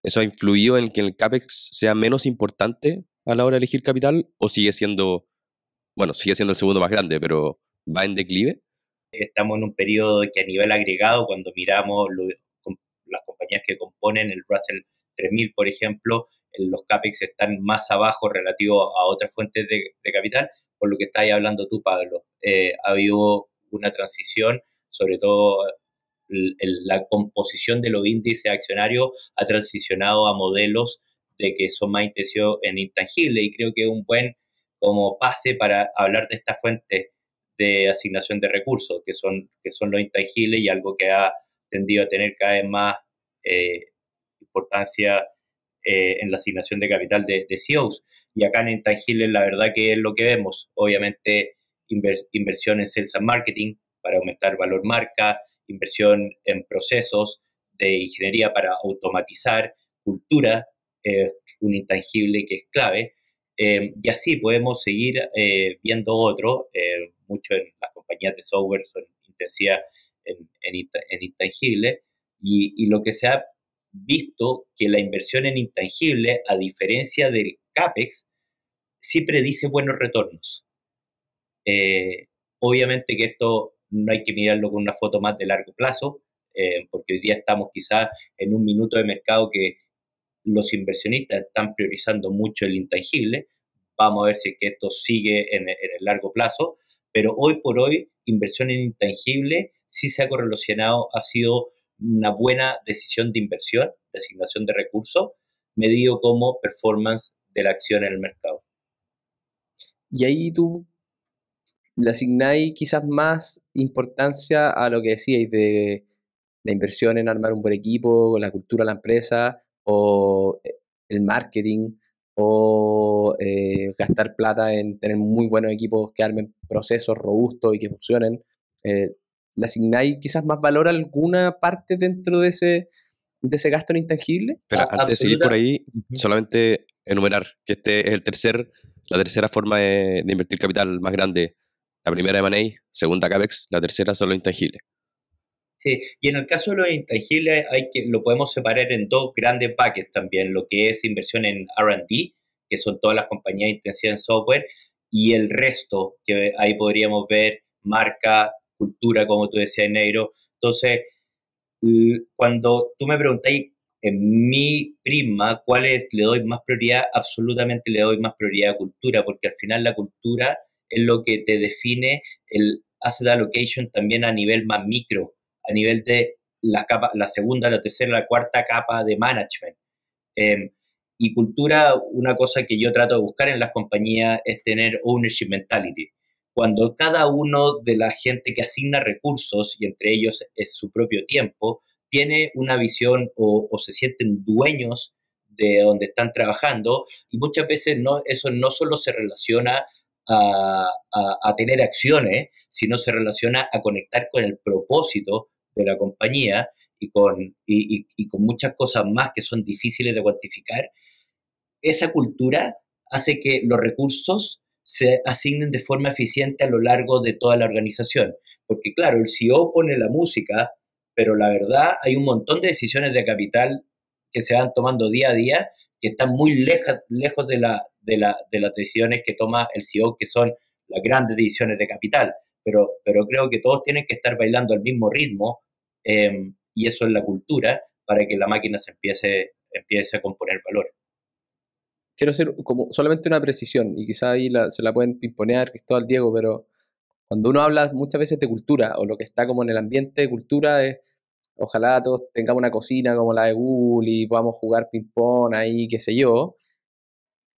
¿Eso ha influido en que el CAPEX sea menos importante a la hora de elegir capital o sigue siendo, bueno, sigue siendo el segundo más grande, pero va en declive? Estamos en un periodo que a nivel agregado, cuando miramos las compañías que componen el Russell 3000, por ejemplo, los CAPEX están más abajo relativo a otras fuentes de, capital, por lo que estáis hablando tú, Pablo. Eh, ha habido una transición, sobre todo la composición de los índices accionarios ha transicionado a modelos de que son más intensivos en intangible y creo que es un buen como pase para hablar de esta fuente de asignación de recursos, que son, que son los intangibles y algo que ha tendido a tener cada vez más eh, importancia eh, en la asignación de capital de, de, CEOs. Y acá en intangibles la verdad que es lo que vemos, obviamente inversión en sales and marketing para aumentar valor marca, inversión en procesos de ingeniería para automatizar, cultura, eh, un intangible que es clave. Eh, y así podemos seguir eh, viendo otro, mucho en las compañías de software son intensidad en, en, intangible, y, y, lo que se ha visto que la inversión en intangible, a diferencia del CAPEX, sí predice buenos retornos. obviamente que esto no hay que mirarlo con una foto más de largo plazo, porque hoy día estamos quizás en un minuto de mercado que los inversionistas están priorizando mucho el intangible. Vamos a ver si que esto sigue en, el largo plazo, pero hoy por hoy inversión en intangible sí se ha correlacionado, ha sido una buena decisión de inversión, de asignación de recursos, medido como performance de la acción en el mercado. Y ahí tú le asignáis quizás más importancia a lo que decíais de la inversión en armar un buen equipo, la cultura de la empresa, o eh, el marketing, o eh, gastar plata en tener muy buenos equipos que armen procesos robustos y que funcionen. Eh, ¿Le asignáis quizás más valor a alguna parte dentro de ese, de ese gasto en intangible? Pero antes de seguir por ahí, solamente enumerar que este es el tercer, la tercera forma de, de invertir capital más grande. La primera de Money, segunda CAPEX, la tercera solo intangible. Sí, y en el caso de los intangibles hay que, lo podemos separar en dos grandes buckets también, lo que es inversión en RD, que son todas las compañías intensivas en software, y el resto, que ahí podríamos ver marca, cultura, como tú decías, negro. Entonces, cuando tú me preguntáis en mi prisma cuál es, le doy más prioridad, absolutamente le doy más prioridad a cultura, porque al final la cultura es lo que te define el asset allocation también a nivel más micro a nivel de la, segunda, la tercera, la cuarta capa de management. Em, y cultura, una cosa que yo trato de buscar en las compañías es tener ownership mentality. Cuando cada uno de la gente que asigna recursos, y entre ellos es su propio tiempo, tiene una visión o, se sienten dueños de donde están trabajando, y muchas veces no, eso no solo se relaciona a, tener acciones, sino se relaciona a conectar con el propósito de la compañía y con, y, con muchas cosas más que son difíciles de cuantificar, esa cultura hace que los recursos se asignen de forma eficiente a lo largo de toda la organización. Porque claro, el CEO pone la música, pero la verdad hay un montón de decisiones de capital que se van tomando día a día que están muy lejos, lejos de, la, de, la, de las decisiones que toma el CEO, que son las grandes decisiones de capital. Pero, pero creo que todos tienen que estar bailando al mismo ritmo em, y eso es la cultura para que la máquina se empiece, empiece a componer valor. Quiero hacer como solamente una precisión y quizá ahí se la pueden pimponear Cristóbal Diego, pero cuando uno habla muchas veces de cultura o lo que está como en el ambiente de cultura es ojalá todos tengamos una cocina como la de Google y podamos jugar ping-pong ahí, qué sé yo.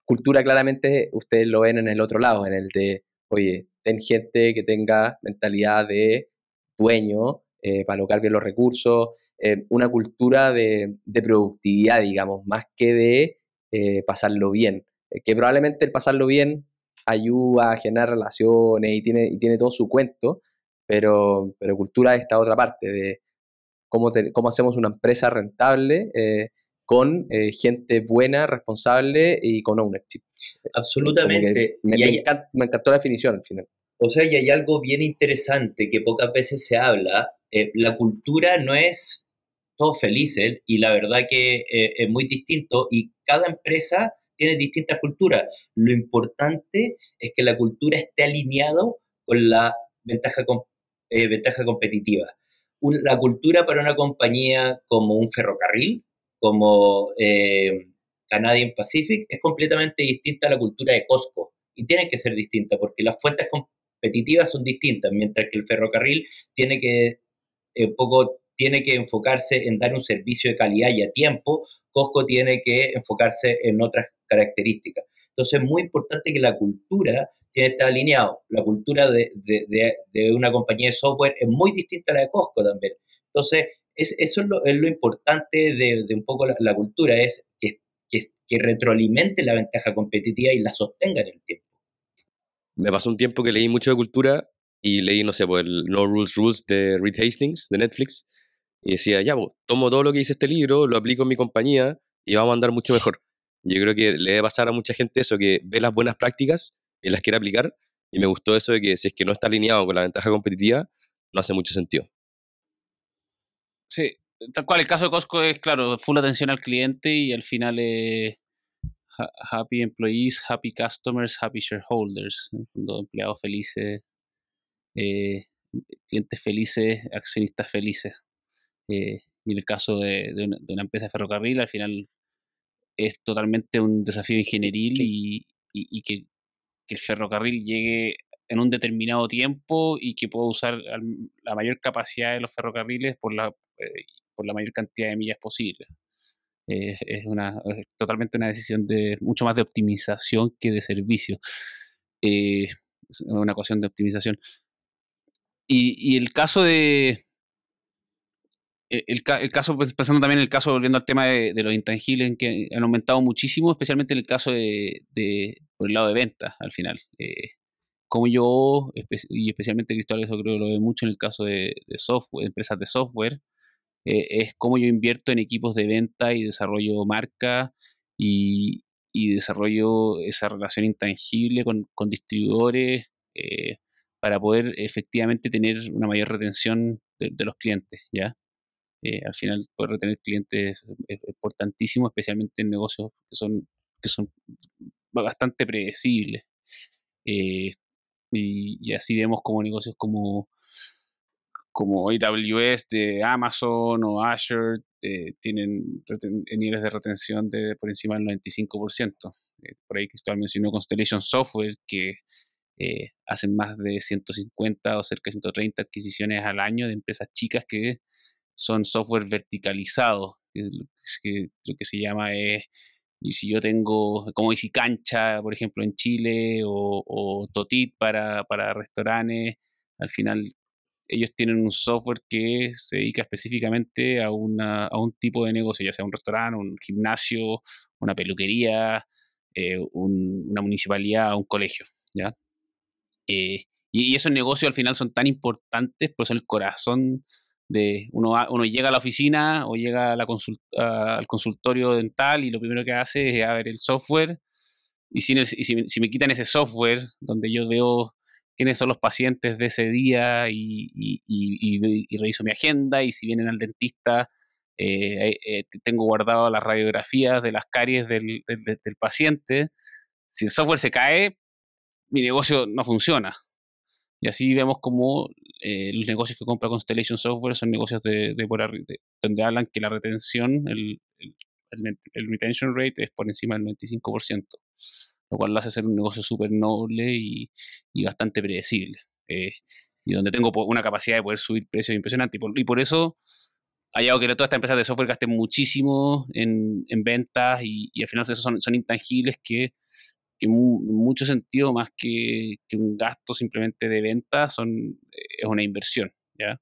Cultura claramente ustedes lo ven en el otro lado, en el de, oye, ten gente que tenga mentalidad de dueño eh, para alocar bien los recursos, eh, una cultura de, productividad, digamos, más que de eh, pasarlo bien. que probablemente el pasarlo bien ayuda a generar relaciones y tiene, tiene todo su cuento, pero, pero cultura es esta otra parte de cómo, cómo hacemos una empresa rentable eh, con eh, gente buena, responsable y con ownership. Absolutamente. Me, encantó, la definición al final. O sea, y hay algo bien interesante que pocas veces se habla. Eh, la cultura no es todo felices y la verdad que es muy distinto y cada empresa tiene distintas culturas. Lo importante es que la cultura esté alineado con la ventaja, ventaja competitiva la cultura para una compañía como un ferrocarril, como eh, Canadian Pacific, es completamente distinta a la cultura de Costco. Y tiene que ser distinta porque las fuentes competitivas son distintas, mientras que el ferrocarril tiene que, eh, poco, tiene que enfocarse en dar un servicio de calidad y a tiempo, Costco tiene que enfocarse en otras características. Entonces es muy importante que la cultura tiene que estar alineado. La cultura de, una compañía de software es muy distinta a la de Costco también. Entonces, es, eso es lo, es lo importante de, un poco la, cultura, es que, que, retroalimente la ventaja competitiva y la sostenga en el tiempo. Me pasó un tiempo que leí mucho de cultura y leí, no sé, por el No Rules Rules de Reed Hastings, de Netflix, y decía, ya, pues, tomo todo lo que dice este libro, lo aplico en mi compañía y vamos a andar mucho mejor. Yo creo que le debe pasar a mucha gente eso, que ve las buenas prácticas y las quiere aplicar. Y me gustó eso de que si es que no está alineado con la ventaja competitiva, no hace mucho sentido. Sí, tal cual, el caso de Costco es, claro, full atención al cliente y al final es happy employees, happy customers, happy shareholders, empleados felices, eh, clientes felices, accionistas felices. Eh, y en el caso de, una, empresa de ferrocarril, al final es totalmente un desafío ingenieril y, y que el ferrocarril llegue en un determinado tiempo y que pueda usar la mayor capacidad de los ferrocarriles por la, eh, por la mayor cantidad de millas posible. Es, una, totalmente una decisión de mucho más de optimización que de servicio. Eh, es una cuestión de optimización. Y, y el caso de, el, el, caso, pues, pensando también en el caso, volviendo al tema de, los intangibles, en que han aumentado muchísimo, especialmente en el caso de, por el lado de ventas, al final. Eh, como yo, y especialmente Cristóbal, eso creo que lo ve mucho en el caso de, software, empresas de software, eh, es cómo yo invierto en equipos de venta y desarrollo marca y, desarrollo esa relación intangible con, distribuidores eh, para poder efectivamente tener una mayor retención de, los clientes, ¿ya? Al final poder retener clientes es, importantísimo, especialmente en negocios que son bastante predecibles. Eh, y, así vemos como negocios como, como AWS de Amazon o Azure eh, tienen niveles de retención de por encima del 95%. por ahí Cristóbal mencionó Constellation Software, que hacen más de 150 o cerca de 130 adquisiciones al año de empresas chicas que son software verticalizados, que, lo que se llama es, y si yo tengo como Easy Cancha, por ejemplo, en Chile, o, Totit para, para restaurantes, al final ellos tienen un software que se dedica específicamente a, una, a un tipo de negocio, ya sea un restaurante, un gimnasio, una peluquería, eh, una municipalidad, un colegio. ¿ya? Eh, y, esos negocios al final son tan importantes, pues son el corazón de uno, llega a la oficina o llega a la al consultorio dental y lo primero que hace es ver el software y, si, me quitan ese software donde yo veo quiénes son los pacientes de ese día y, y, reviso mi agenda y si vienen al dentista eh, eh, tengo guardado las radiografías de las caries del, del, paciente. Si el software se cae, mi negocio no funciona. Y así vemos como eh, los negocios que compra Constellation Software son negocios de, de, donde hablan que la retención, el, retention rate es por encima del 95%, lo cual lo hace ser un negocio súper noble y, bastante predecible. Eh, y donde tengo una capacidad de poder subir precios impresionante. Y por, y por eso hay algo que todas estas empresas de software gasten muchísimo en, en ventas y, y, al final esos son, son intangibles que, que mucho sentido, más que, un gasto simplemente de ventas, son, es una inversión. ¿ya?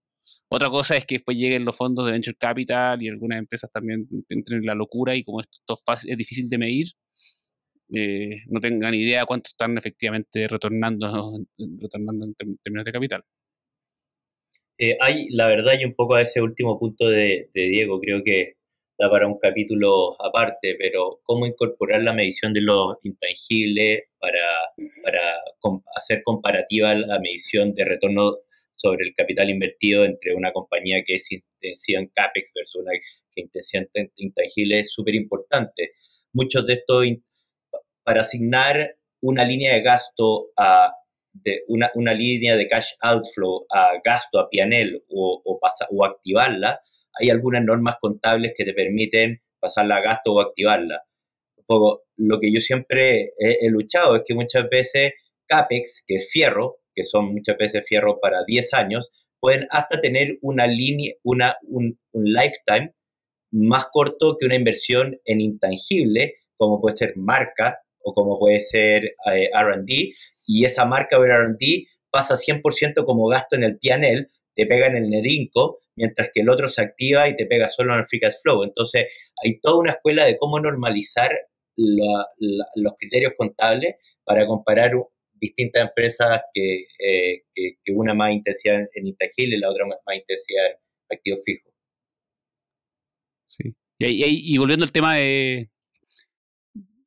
Otra cosa es que después lleguen los fondos de venture capital y algunas empresas también entren en la locura y como esto es difícil de medir, eh, no tengan idea cuánto están efectivamente retornando, retornando en términos de capital. Eh, hay, la verdad, y un poco a ese último punto de, Diego, creo que para un capítulo aparte, pero cómo incorporar la medición de los intangibles para, para hacer comparativa la medición de retorno sobre el capital invertido entre una compañía que es intensiva en CAPEX versus una que intensiva en intangible es súper importante. Muchos de estos, para asignar una línea de gasto a una, línea de cash outflow a gasto a PNL o, o activarla, hay algunas normas contables que te permiten pasarla a gasto o activarla. lo que yo siempre he, he, luchado es que muchas veces CAPEX, que es fierro, que son muchas veces fierro para 10 años, pueden hasta tener una línea, una, un, un lifetime más corto que una inversión en intangible, como puede ser marca o como puede ser eh, RD, y esa marca o R&D pasa 100% como gasto en el P&L, te pega en el net mientras que el otro se activa y te pega solo en el free cash flow. Entonces, hay toda una escuela de cómo normalizar los criterios contables para comparar distintas empresas que, eh, que, una más intensidad en intangible y la otra más, intensidad en activos fijos. Sí. Y, volviendo al tema de,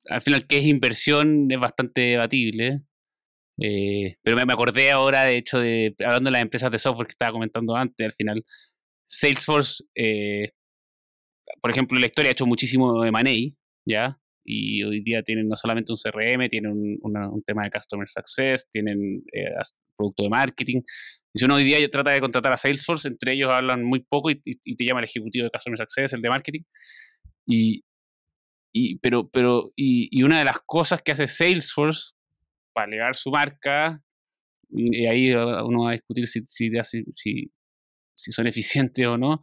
al final, qué es inversión es bastante debatible. Eh, pero me, acordé ahora, de hecho, de hablando de las empresas de software que estaba comentando antes, al final, Salesforce, eh, por ejemplo, la historia ha hecho muchísimo de Money, ¿ya? Y hoy día tienen no solamente un CRM, tienen un, tema de Customer Success, tienen eh, producto de marketing. Y si uno hoy día trata de contratar a Salesforce, entre ellos hablan muy poco y, te llama el ejecutivo de Customer Success, el de marketing. Y, y, pero, pero, y, una de las cosas que hace Salesforce para elevar su marca, y, ahí uno va a discutir si, si, si, si son eficientes o no,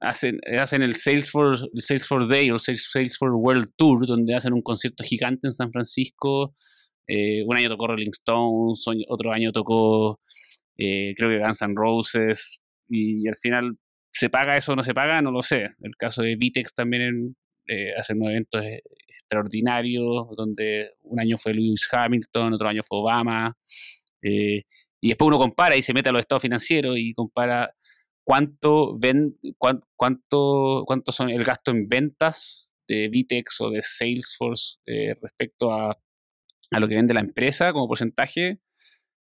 hacen, hacen el Salesforce, el Salesforce Day o Salesforce World Tour, donde hacen un concierto gigante en San Francisco. Eh, un año tocó Rolling Stones, otro año tocó, eh, creo que Guns N' Roses, y, al final, ¿se paga eso o no se paga? No lo sé. El caso de Vitex también eh, hacen unos eventos extraordinarios, donde un año fue Lewis Hamilton, otro año fue Obama, y después uno compara y se mete a los estados financieros y compara cuánto ven, cuánto, cuánto son el gasto en ventas de Vitex o de Salesforce eh, respecto a, a, lo que vende la empresa como porcentaje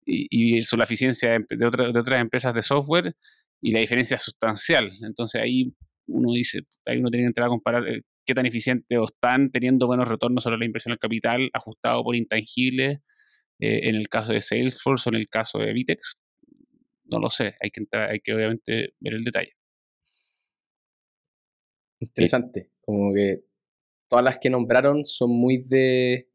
y, y sobre la eficiencia de, de, de, otras empresas de software y la diferencia sustancial. Entonces ahí uno dice, ahí uno tiene que entrar a comparar eh, qué tan eficiente o están teniendo buenos retornos sobre la inversión del capital ajustado por intangibles eh, en el caso de Salesforce o en el caso de Vitex. No lo sé, hay que, entrar, hay que obviamente ver el detalle. Interesante, como que todas las que nombraron son muy de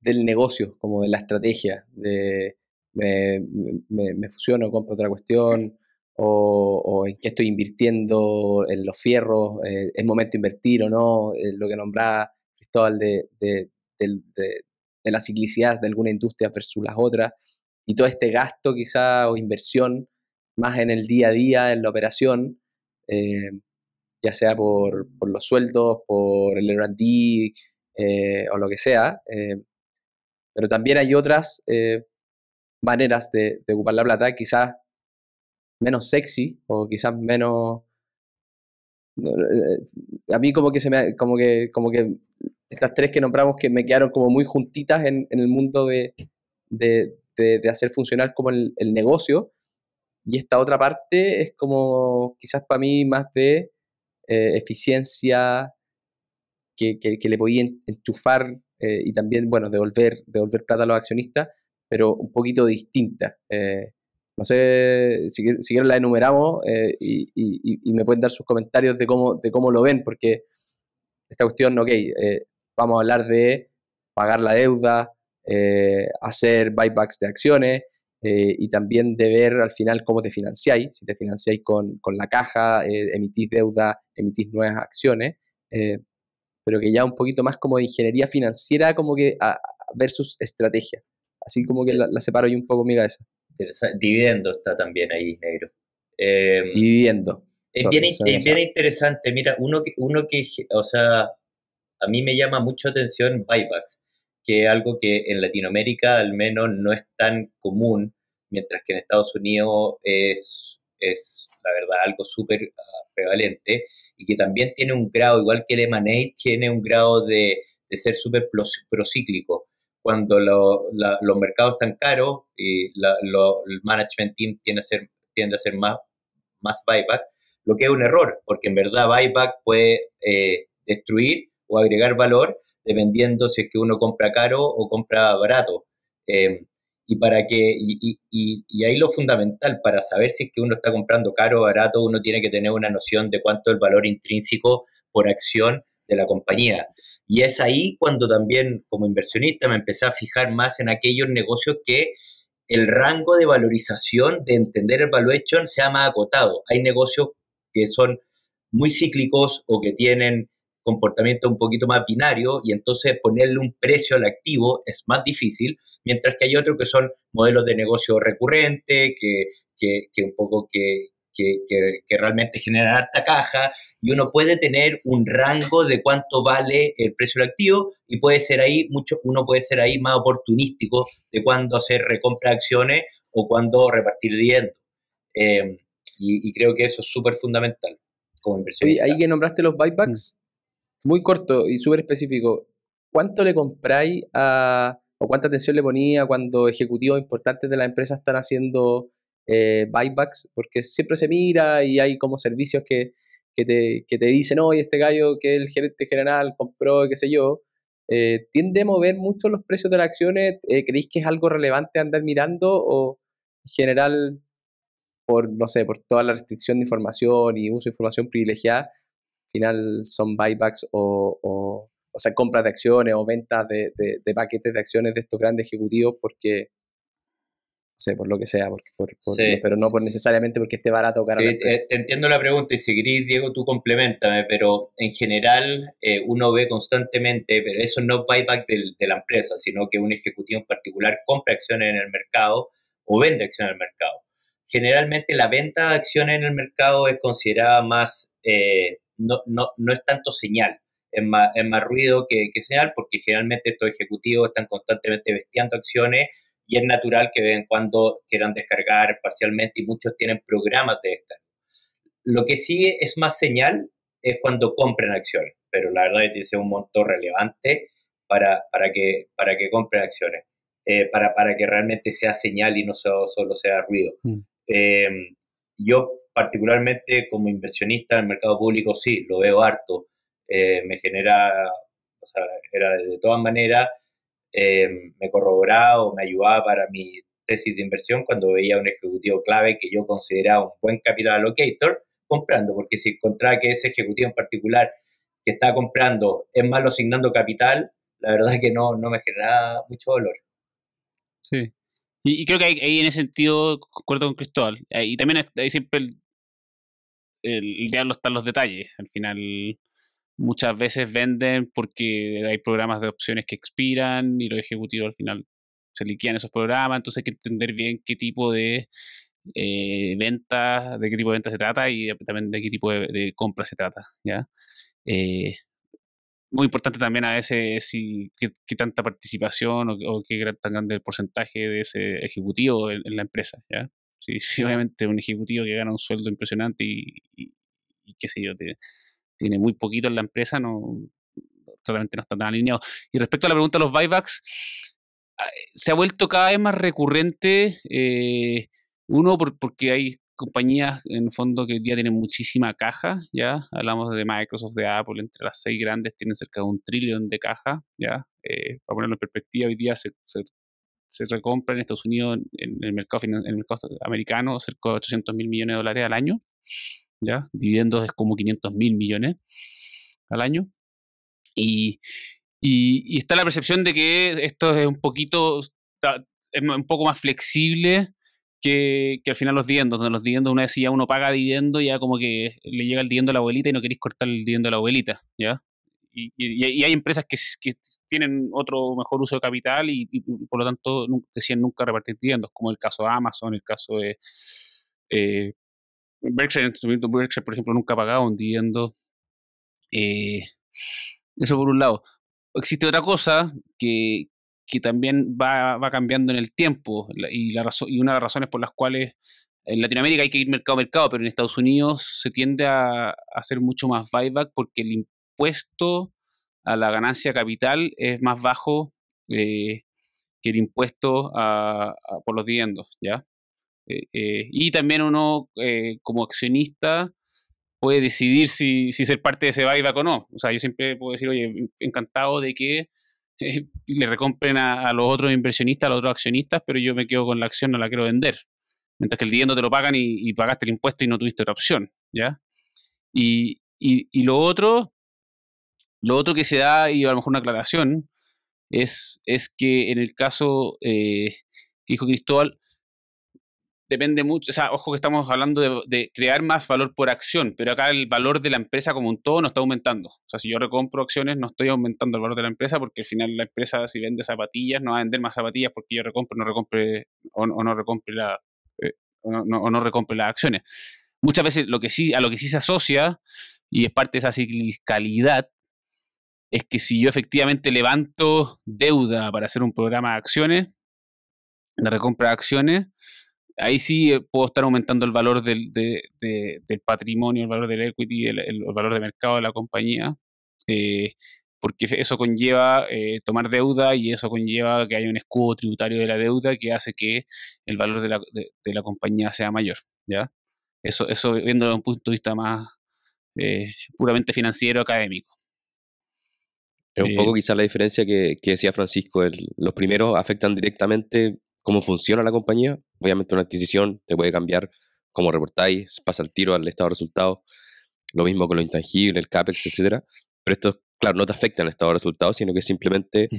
del negocio, como de la estrategia, de me, me, me fusiono, compro otra cuestión, o, en qué estoy invirtiendo en los fierros, eh, es momento de invertir o no, eh, lo que nombraba Cristóbal de, de, la ciclicidad de alguna industria versus las otras, y todo este gasto quizá o inversión más en el día a día, en la operación, eh, ya sea por, por, los sueldos, por el R&D o lo que sea, pero también hay otras maneras de, ocupar la plata, quizás menos sexy o quizás menos... A mí como que se me... como que, como que estas tres que nombramos que me quedaron como muy juntitas en, el mundo de, de, hacer funcionar como el, negocio. Y esta otra parte es como quizás para mí más de eh, eficiencia que, que, le podía enchufar eh, y también, bueno, devolver, devolver plata a los accionistas, pero un poquito distinta. Eh, no sé si, si quieren la enumeramos y, y, me pueden dar sus comentarios de cómo, de cómo lo ven, porque esta cuestión, ok, vamos a hablar de pagar la deuda, hacer buybacks de acciones, eh, y también de ver al final cómo te financiáis, si te financiáis con, con la caja, eh, emitís deuda, emitís nuevas acciones, eh, pero que ya un poquito más como de ingeniería financiera como que a, versus estrategia. Así como que la, separo yo un poco mi cabeza. Dividendo está también ahí, negro. Em, Dividendo. Es bien, bien interesante. Mira, uno que, uno que, o sea, a mí me llama mucho atención buybacks que es algo que en Latinoamérica al menos no es tan común, mientras que en Estados Unidos es, es la verdad, algo súper ah, prevalente y que también tiene un grado, igual que el M&A, tiene un grado de, de ser súper procíclico. Cuando los mercados están caros y el management team tiende a ser, tiende a ser más, más buyback, lo que es un error, porque en verdad buyback puede eh, destruir o agregar valor, dependiendo si es que uno compra caro o compra barato. Em, y, para que, y, y, ahí lo fundamental, para saber si es que uno está comprando caro o barato, uno tiene que tener una noción de cuánto es el valor intrínseco por acción de la compañía. Y es ahí cuando también como inversionista me empecé a fijar más en aquellos negocios que el rango de valorización de entender el valuation sea más acotado. Hay negocios que son muy cíclicos o que tienen comportamiento un poquito más binario y entonces ponerle un precio al activo es más difícil, mientras que hay otros que son modelos de negocio recurrente, que, que, un poco que, que, realmente generan alta caja y uno puede tener un rango de cuánto vale el precio del activo y puede ser ahí mucho, uno puede ser ahí más oportunístico de cuándo hacer recompra de acciones o cuándo repartir dividendos. Eh, y, creo que eso es súper fundamental como inversión. ahí que nombraste los buybacks, muy corto y súper específico, ¿cuánto le compráis a, o cuánta atención le ponía cuando ejecutivos importantes de la empresa están haciendo eh, buybacks? Porque siempre se mira y hay como servicios que, que, te, que te, dicen, oye, este gallo que el gerente general compró, qué sé yo. Eh, ¿Tiende a mover mucho los precios de las acciones? Eh, ¿Creéis que es algo relevante andar mirando o en general por, no sé, por toda la restricción de información y uso de información privilegiada, final son buybacks o, o, o sea, compras de acciones o ventas de, de, paquetes de acciones de estos grandes ejecutivos porque, no sé, por lo que sea, porque, por, pero no por necesariamente porque esté barato o caro. Sí, entiendo la pregunta y si querés, Diego, tú complementame, pero en general eh, uno ve constantemente, pero eso no es buyback de la empresa, sino que un ejecutivo en particular compra acciones en el mercado o vende acciones en el mercado. Generalmente la venta de acciones en el mercado es considerada más eh, no, no, no es tanto señal, es más, es más ruido que, que, señal, porque generalmente estos ejecutivos están constantemente vestiendo acciones y es natural que de vez en cuando quieran descargar parcialmente y muchos tienen programas de descarga. Lo que sí es más señal es cuando compren acciones, pero la verdad es que es un monto relevante para, para, que, para que compren acciones, eh, para, para que realmente sea señal y no solo, solo sea ruido. Mm. Eh, yo particularmente como inversionista en el mercado público, sí, lo veo harto. Eh, me genera, o sea, era de todas maneras, eh, me corroboraba o me ayudaba para mi tesis de inversión cuando veía un ejecutivo clave que yo consideraba un buen capital allocator comprando, porque si encontraba que ese ejecutivo en particular que estaba comprando es malo asignando capital, la verdad es que no, no me generaba mucho dolor. Sí. Y, creo que ahí, en ese sentido concuerdo con Cristóbal. Eh, y también hay siempre el, el, diablo está en los detalles. Al final, muchas veces venden porque hay programas de opciones que expiran y los ejecutivos al final se liquidan esos programas. Entonces hay que entender bien qué tipo de eh, ventas, de qué tipo de ventas se trata y también de qué tipo de, de compra se trata. ¿ya? Eh, muy importante también a veces si, qué, tanta participación o, qué tan grande el porcentaje de ese ejecutivo en, la empresa. ¿ya? Sí, obviamente un ejecutivo que gana un sueldo impresionante y, qué sé yo, tiene muy poquito en la empresa, no claramente no está tan alineado. Y respecto a la pregunta de los buybacks, se ha vuelto cada vez más recurrente, eh, uno porque hay compañías en el fondo que hoy día tienen muchísima caja, ¿ya? Hablamos de Microsoft, de Apple, entre las seis grandes tienen cerca de un trillón de caja, ¿ya? Eh, para ponerlo en perspectiva, hoy día se, recompra en Estados Unidos, en el mercado, en el mercado americano, cerca de 800 mil millones de dólares al año, ¿ya? Dividendos es como 500 mil millones al año. Y, y, está la percepción de que esto es un poquito, un poco más flexible que, que, al final los dividendos, donde los dividendos una vez ya uno paga dividendo, ya como que le llega el dividendo a la abuelita y no queréis cortar el dividendo a la abuelita, ¿ya? Y, y, hay empresas que, tienen otro mejor uso de capital y, por lo tanto decían nunca repartir dividendos, como el caso de Amazon, el caso de eh, Berkshire, Berkshire, por ejemplo, nunca ha pagado un dividendo. Eh, eso por un lado. Existe otra cosa que, que también va, va, cambiando en el tiempo y, la y una de las razones por las cuales en Latinoamérica hay que ir mercado a mercado, pero en Estados Unidos se tiende a, hacer mucho más buyback porque el impuesto a la ganancia capital es más bajo eh, que el impuesto a, por los dividendos, ¿ya? Eh, eh, y también uno, como accionista, puede decidir si, si, ser parte de ese buyback o no. O sea, yo siempre puedo decir, oye, encantado de que le recompren a, los otros inversionistas, a los otros accionistas, pero yo me quedo con la acción, no la quiero vender. Mientras que el dividendo te lo pagan y, pagaste el impuesto y no tuviste otra opción, ¿ya? Y, y, lo otro, lo otro que se da, y a lo mejor una aclaración, es, es que en el caso eh, Cristóbal, depende mucho, o sea, ojo que estamos hablando de, crear más valor por acción, pero acá el valor de la empresa como un todo no está aumentando. O sea, si yo recompro acciones, no estoy aumentando el valor de la empresa porque al final la empresa si vende zapatillas no va a vender más zapatillas porque yo recompro no recompre, o, no recompre la, eh, o, no, recompre las acciones. Muchas veces lo que sí, a lo que sí se asocia, y es parte de esa ciclicalidad, es que si yo efectivamente levanto deuda para hacer un programa de acciones, de recompra de acciones, ahí sí eh, puedo estar aumentando el valor del, del patrimonio, el valor del equity, el, valor de mercado de la compañía, eh, porque eso conlleva eh, tomar deuda y eso conlleva que haya un escudo tributario de la deuda que hace que el valor de la, de, compañía sea mayor. ¿ya? Eso, eso viendo desde un punto de vista más puramente financiero, académico. Es un poco quizás la diferencia que, que decía Francisco, los primeros afectan directamente cómo funciona la compañía. Obviamente una adquisición te puede cambiar cómo reportáis, pasa el tiro al estado de resultados. Lo mismo con lo intangible, el CAPEX, etcétera. Pero esto, claro, no te afecta en el estado de resultados, sino que simplemente mm.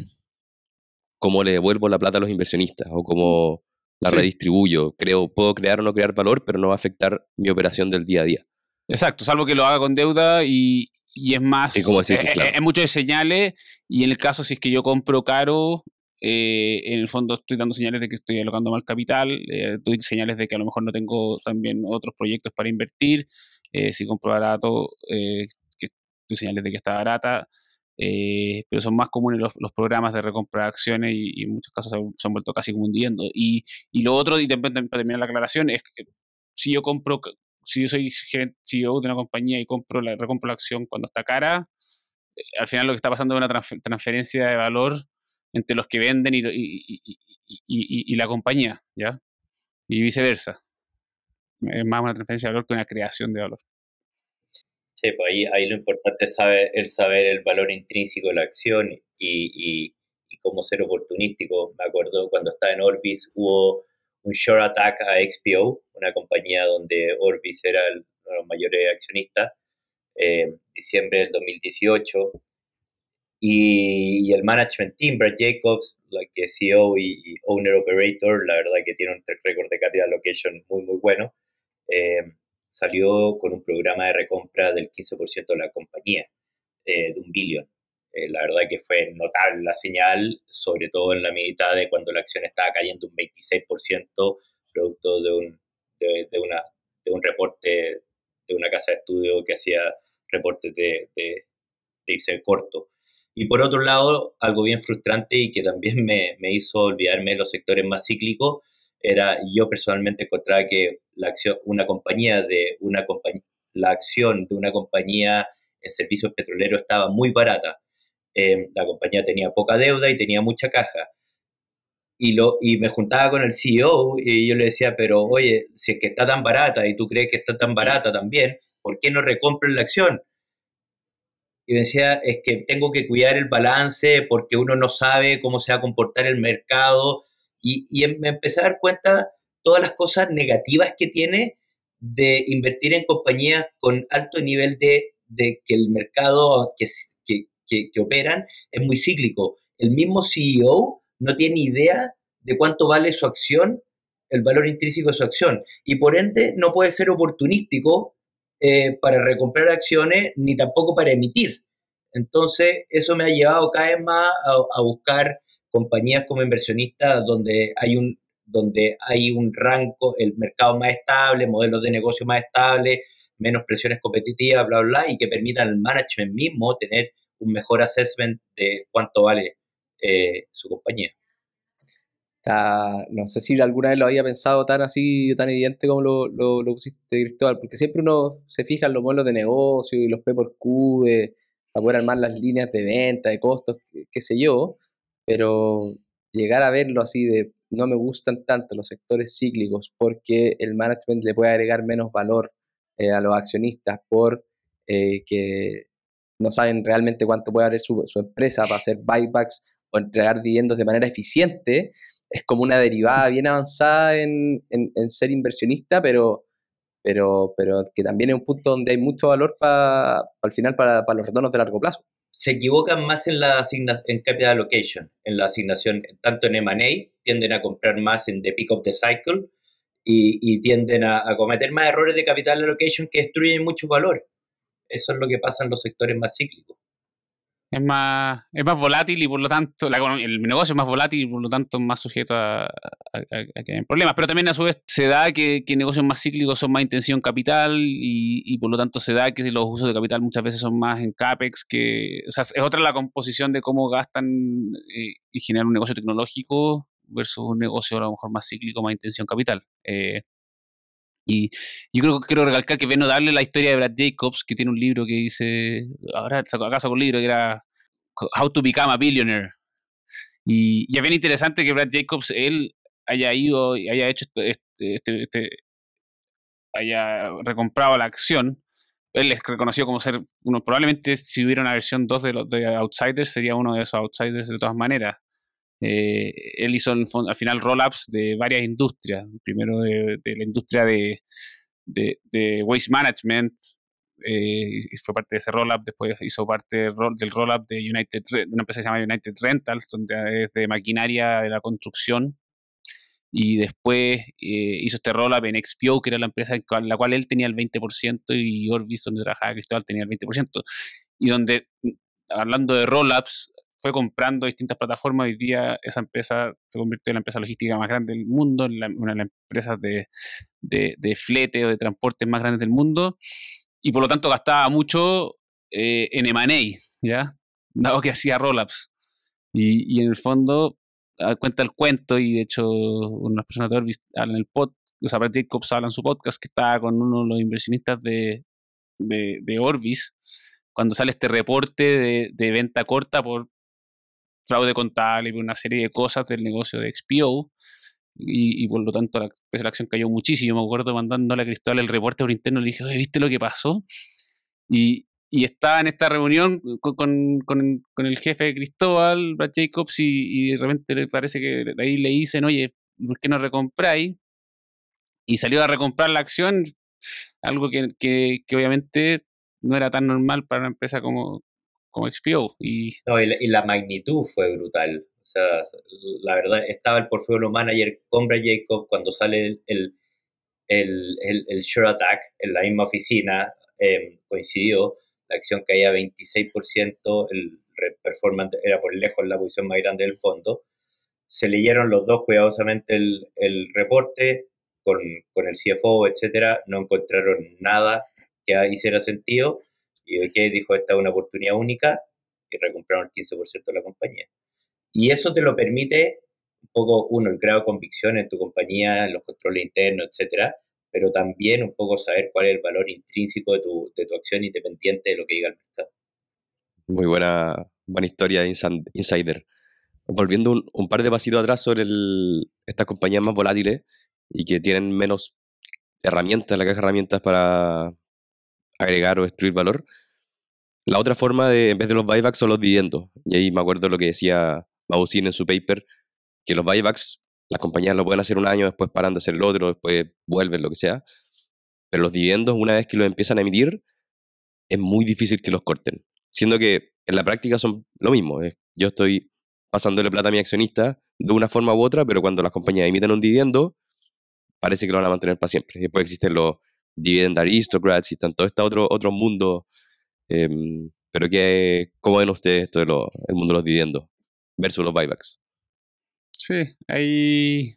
cómo le devuelvo la plata a los inversionistas o cómo la redistribuyo. Creo, puedo crear o no crear valor, pero no va a afectar mi operación del día a día. Exacto, salvo que lo haga con deuda y, es más, es, es, mucho de señales y en el caso si es que yo compro caro, eh, en el fondo estoy dando señales de que estoy alocando mal capital, eh, doy señales de que a lo mejor no tengo también otros proyectos para invertir, eh, si compro barato, que doy señales de que está barata, pero son más comunes los, programas de recompra de acciones y, en muchos casos se han, vuelto casi como hundiendo. Y, y lo otro, y también para terminar la aclaración, es que si yo compro, si yo soy CEO de una compañía y compro la, recompro la acción cuando está cara, al final lo que está pasando es una transferencia de valor entre los que venden y, y, la compañía, ¿ya? Y viceversa. Es más una transferencia de valor que una creación de valor. Sí, pues ahí, ahí lo importante es saber, el saber el valor intrínseco de la acción y, cómo ser oportunístico. Me acuerdo cuando estaba en Orbis hubo un short attack a XPO, una compañía donde Orbis era uno de los eh, diciembre del 2018 y, el management team, Brad Jacobs, la que es CEO y, owner operator, la verdad que tiene un récord de capital allocation muy, muy bueno, eh, salió con un programa de recompra del 15% de la compañía, eh, de un billón. Eh, la verdad que fue notable la señal, sobre todo en la mitad de cuando la acción estaba cayendo un 26%, producto de un, de, una, de un reporte de una casa de estudio que hacía reportes de, de, de irse corto. Y por otro lado, algo bien frustrante y que también me, me hizo olvidarme de los sectores más cíclicos, era yo personalmente encontraba que la acción, una compañía de una compañía, la acción de una compañía en servicios petroleros estaba muy barata. Eh, la compañía tenía poca deuda y tenía mucha caja. y, lo, y me juntaba con el CEO y yo le decía, pero oye, si es que está tan barata y tú crees que está tan barata también, ¿por qué no recompras la acción? Y decía, es que tengo que cuidar el balance porque uno no sabe cómo se va a comportar el mercado. Y, y em, me empecé a dar cuenta todas las cosas negativas que tiene de invertir en compañías con alto nivel de, de que el mercado que, que, que, operan es muy cíclico. El mismo CEO no tiene idea de cuánto vale su acción, el valor intrínseco de su acción, y por ende no puede ser oportunístico eh, para recomprar acciones ni tampoco para emitir. Entonces, eso me ha llevado cada vez más a, buscar compañías como inversionista donde hay un donde hay un rango, el mercado más estable, modelos de negocio más estables, menos presiones competitivas, bla, bla, y que permitan al management mismo tener un mejor assessment de cuánto vale eh, su compañía. no sé si alguna vez lo había pensado tan así, tan evidente como lo, lo, pusiste, Cristóbal, porque siempre uno se fija en los modelos de negocio y los P por Q, de, para poder armar las líneas de venta, de costos, qué sé yo, pero llegar a verlo así de no me gustan tanto los sectores cíclicos porque el management le puede agregar menos valor eh, a los accionistas por eh, que no saben realmente cuánto puede valer su, empresa para hacer buybacks o entregar dividendos de manera eficiente, es como una derivada bien avanzada en, ser inversionista, pero, pero, pero que también es un punto donde hay mucho valor para al final para los retornos de largo plazo se equivocan más en la en capital allocation, en la asignación, tanto en M&A, tienden a comprar más en the pick of the cycle y, tienden a, cometer más errores de capital allocation que destruyen mucho valor. Eso es lo que pasa en los sectores más cíclicos es más, es más volátil y por lo tanto el negocio es más volátil y por lo tanto más sujeto a, que problemas. Pero también a su vez se da que, negocios más cíclicos son más intención capital y, por lo tanto se da que los usos de capital muchas veces son más en CAPEX, que o sea, es otra la composición de cómo gastan eh, y generan un negocio tecnológico versus un negocio a lo mejor más cíclico, más intención capital. Eh, y yo creo que quiero recalcar que no darle la historia de Brad Jacobs, que tiene un libro que dice, ahora acaso con un libro que era How to Become a Billionaire. Y, y, es bien interesante que Brad Jacobs, él haya ido y haya hecho este, este, este, haya recomprado la acción. Él es reconocido como ser uno, probablemente si hubiera una versión 2 de, los, de Outsiders, sería uno de esos Outsiders de todas maneras. Eh, él hizo al final roll-ups de varias industrias. Primero de, la industria de, de, waste management, eh, fue parte de ese roll-up. Después hizo parte del roll-up de United, una empresa que se llama United Rentals, donde es de maquinaria de la construcción. Y después eh, hizo este roll-up en XPO, que era la empresa en la cual él tenía el 20% y Orbis, donde trabajaba Cristóbal, tenía el 20%. Y donde, hablando de roll-ups, fue comprando distintas plataformas. Hoy día esa empresa se convirtió en la empresa logística más grande del mundo, en una de las empresas de, de, flete o de transporte más grandes del mundo. Y por lo tanto gastaba mucho eh, en M&A, ¿ya? Dado que hacía roll-ups. Y, y, en el fondo cuenta el cuento y de hecho unas personas de Orbis hablan el pod, o sea, Jacobs habla en su podcast que estaba con uno de los inversionistas de, de, de Orbis cuando sale este reporte de, de, venta corta por fraude contable y una serie de cosas del negocio de XPO. Y, por lo tanto la, acción cayó muchísimo. Me acuerdo mandándole a Cristóbal el reporte por interno, le dije, ¿viste lo que pasó? Y, estaba en esta reunión con, con, el jefe de Cristóbal, Brad Jacobs, y, y, de repente le parece que ahí le dicen, oye, ¿por qué no recompráis? Y salió a recomprar la acción, algo que obviamente no era tan normal para una empresa como, como XPO. Y... y, la, magnitud fue brutal. O sea, la verdad, estaba el portfolio manager con Brad Jacob cuando sale el, el, el, el Sure Attack en la misma oficina, em, coincidió, la acción caía 26%, el performance era por lejos la posición más grande del fondo. Se leyeron los dos cuidadosamente el, el reporte con, con, el CFO, etcétera, no encontraron nada que hiciera sentido y OK dijo, esta es una oportunidad única y recompraron el 15% de la compañía. Y eso te lo permite un poco, uno, el grado de convicción en tu compañía, en los controles internos, etcétera, pero también un poco saber cuál es el valor intrínseco de tu, de tu acción independiente de lo que diga el mercado. Muy buena, buena historia de Insider. volviendo un, par de pasitos atrás sobre estas compañías más volátiles y que tienen menos herramientas, la caja de herramientas para agregar o destruir valor. La otra forma de, en vez de los buybacks, son los dividendos. Y ahí me acuerdo lo que decía Babucín en su paper, que los buybacks, las compañías lo pueden hacer un año, después paran de hacer el otro, después vuelven, lo que sea. Pero los dividendos, una vez que los empiezan a emitir, es muy difícil que los corten. Siendo que en la práctica son lo mismo. Yo estoy pasándole plata a mi accionista de una forma u otra, pero cuando las compañías emiten un dividendo, parece que lo van a mantener para siempre. Después existen los dividend aristocrats y están todo este otro, otro mundo. Em, pero que, ¿cómo ven ustedes esto del mundo de los dividendos versus los buybacks? Sí, ahí.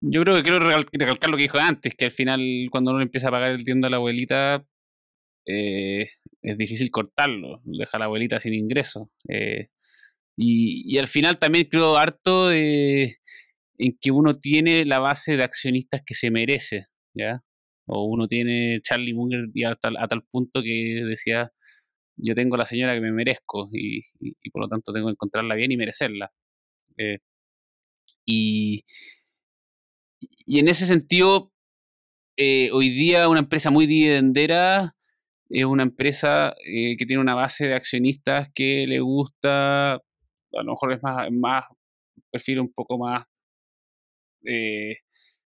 Yo creo que quiero recal- recalcar lo que dijo antes, que al final, cuando uno empieza a pagar el dividendo a la abuelita, eh, es difícil cortarlo, deja a la abuelita sin ingresos. eh, y, y al final también creo harto de, en que uno tiene la base de accionistas que se merece, ¿ya? O uno tiene Charlie Munger y a tal, a tal punto que decía, yo tengo la señora que me merezco y, por lo tanto tengo que encontrarla bien y merecerla. Eh, y, y en ese sentido, eh, hoy día una empresa muy dividendera es una empresa eh, que tiene una base de accionistas que le gusta, a lo mejor es más, más perfil un poco más eh,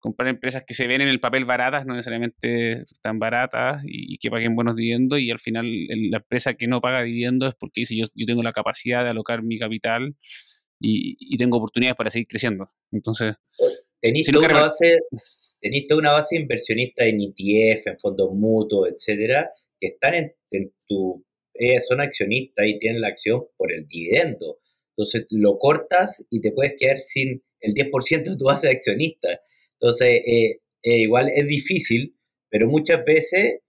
comprar empresas que se ven en el papel baratas, no necesariamente tan baratas y, y que paguen buenos dividendos y al final el- la empresa que no paga dividendos es porque dice yo, yo tengo la capacidad de alocar mi capital y, y tengo oportunidades para seguir creciendo. Entonces, si toda que una base, tenís toda una base inversionista en ETF, en fondos mutuos, etcétera, que están en, en tu, eh, son accionistas y tienen la acción por el dividendo. Entonces lo cortas y te puedes quedar sin el 10% de tu base de accionistas. Entonces, eh, eh, igual es difícil, pero muchas veces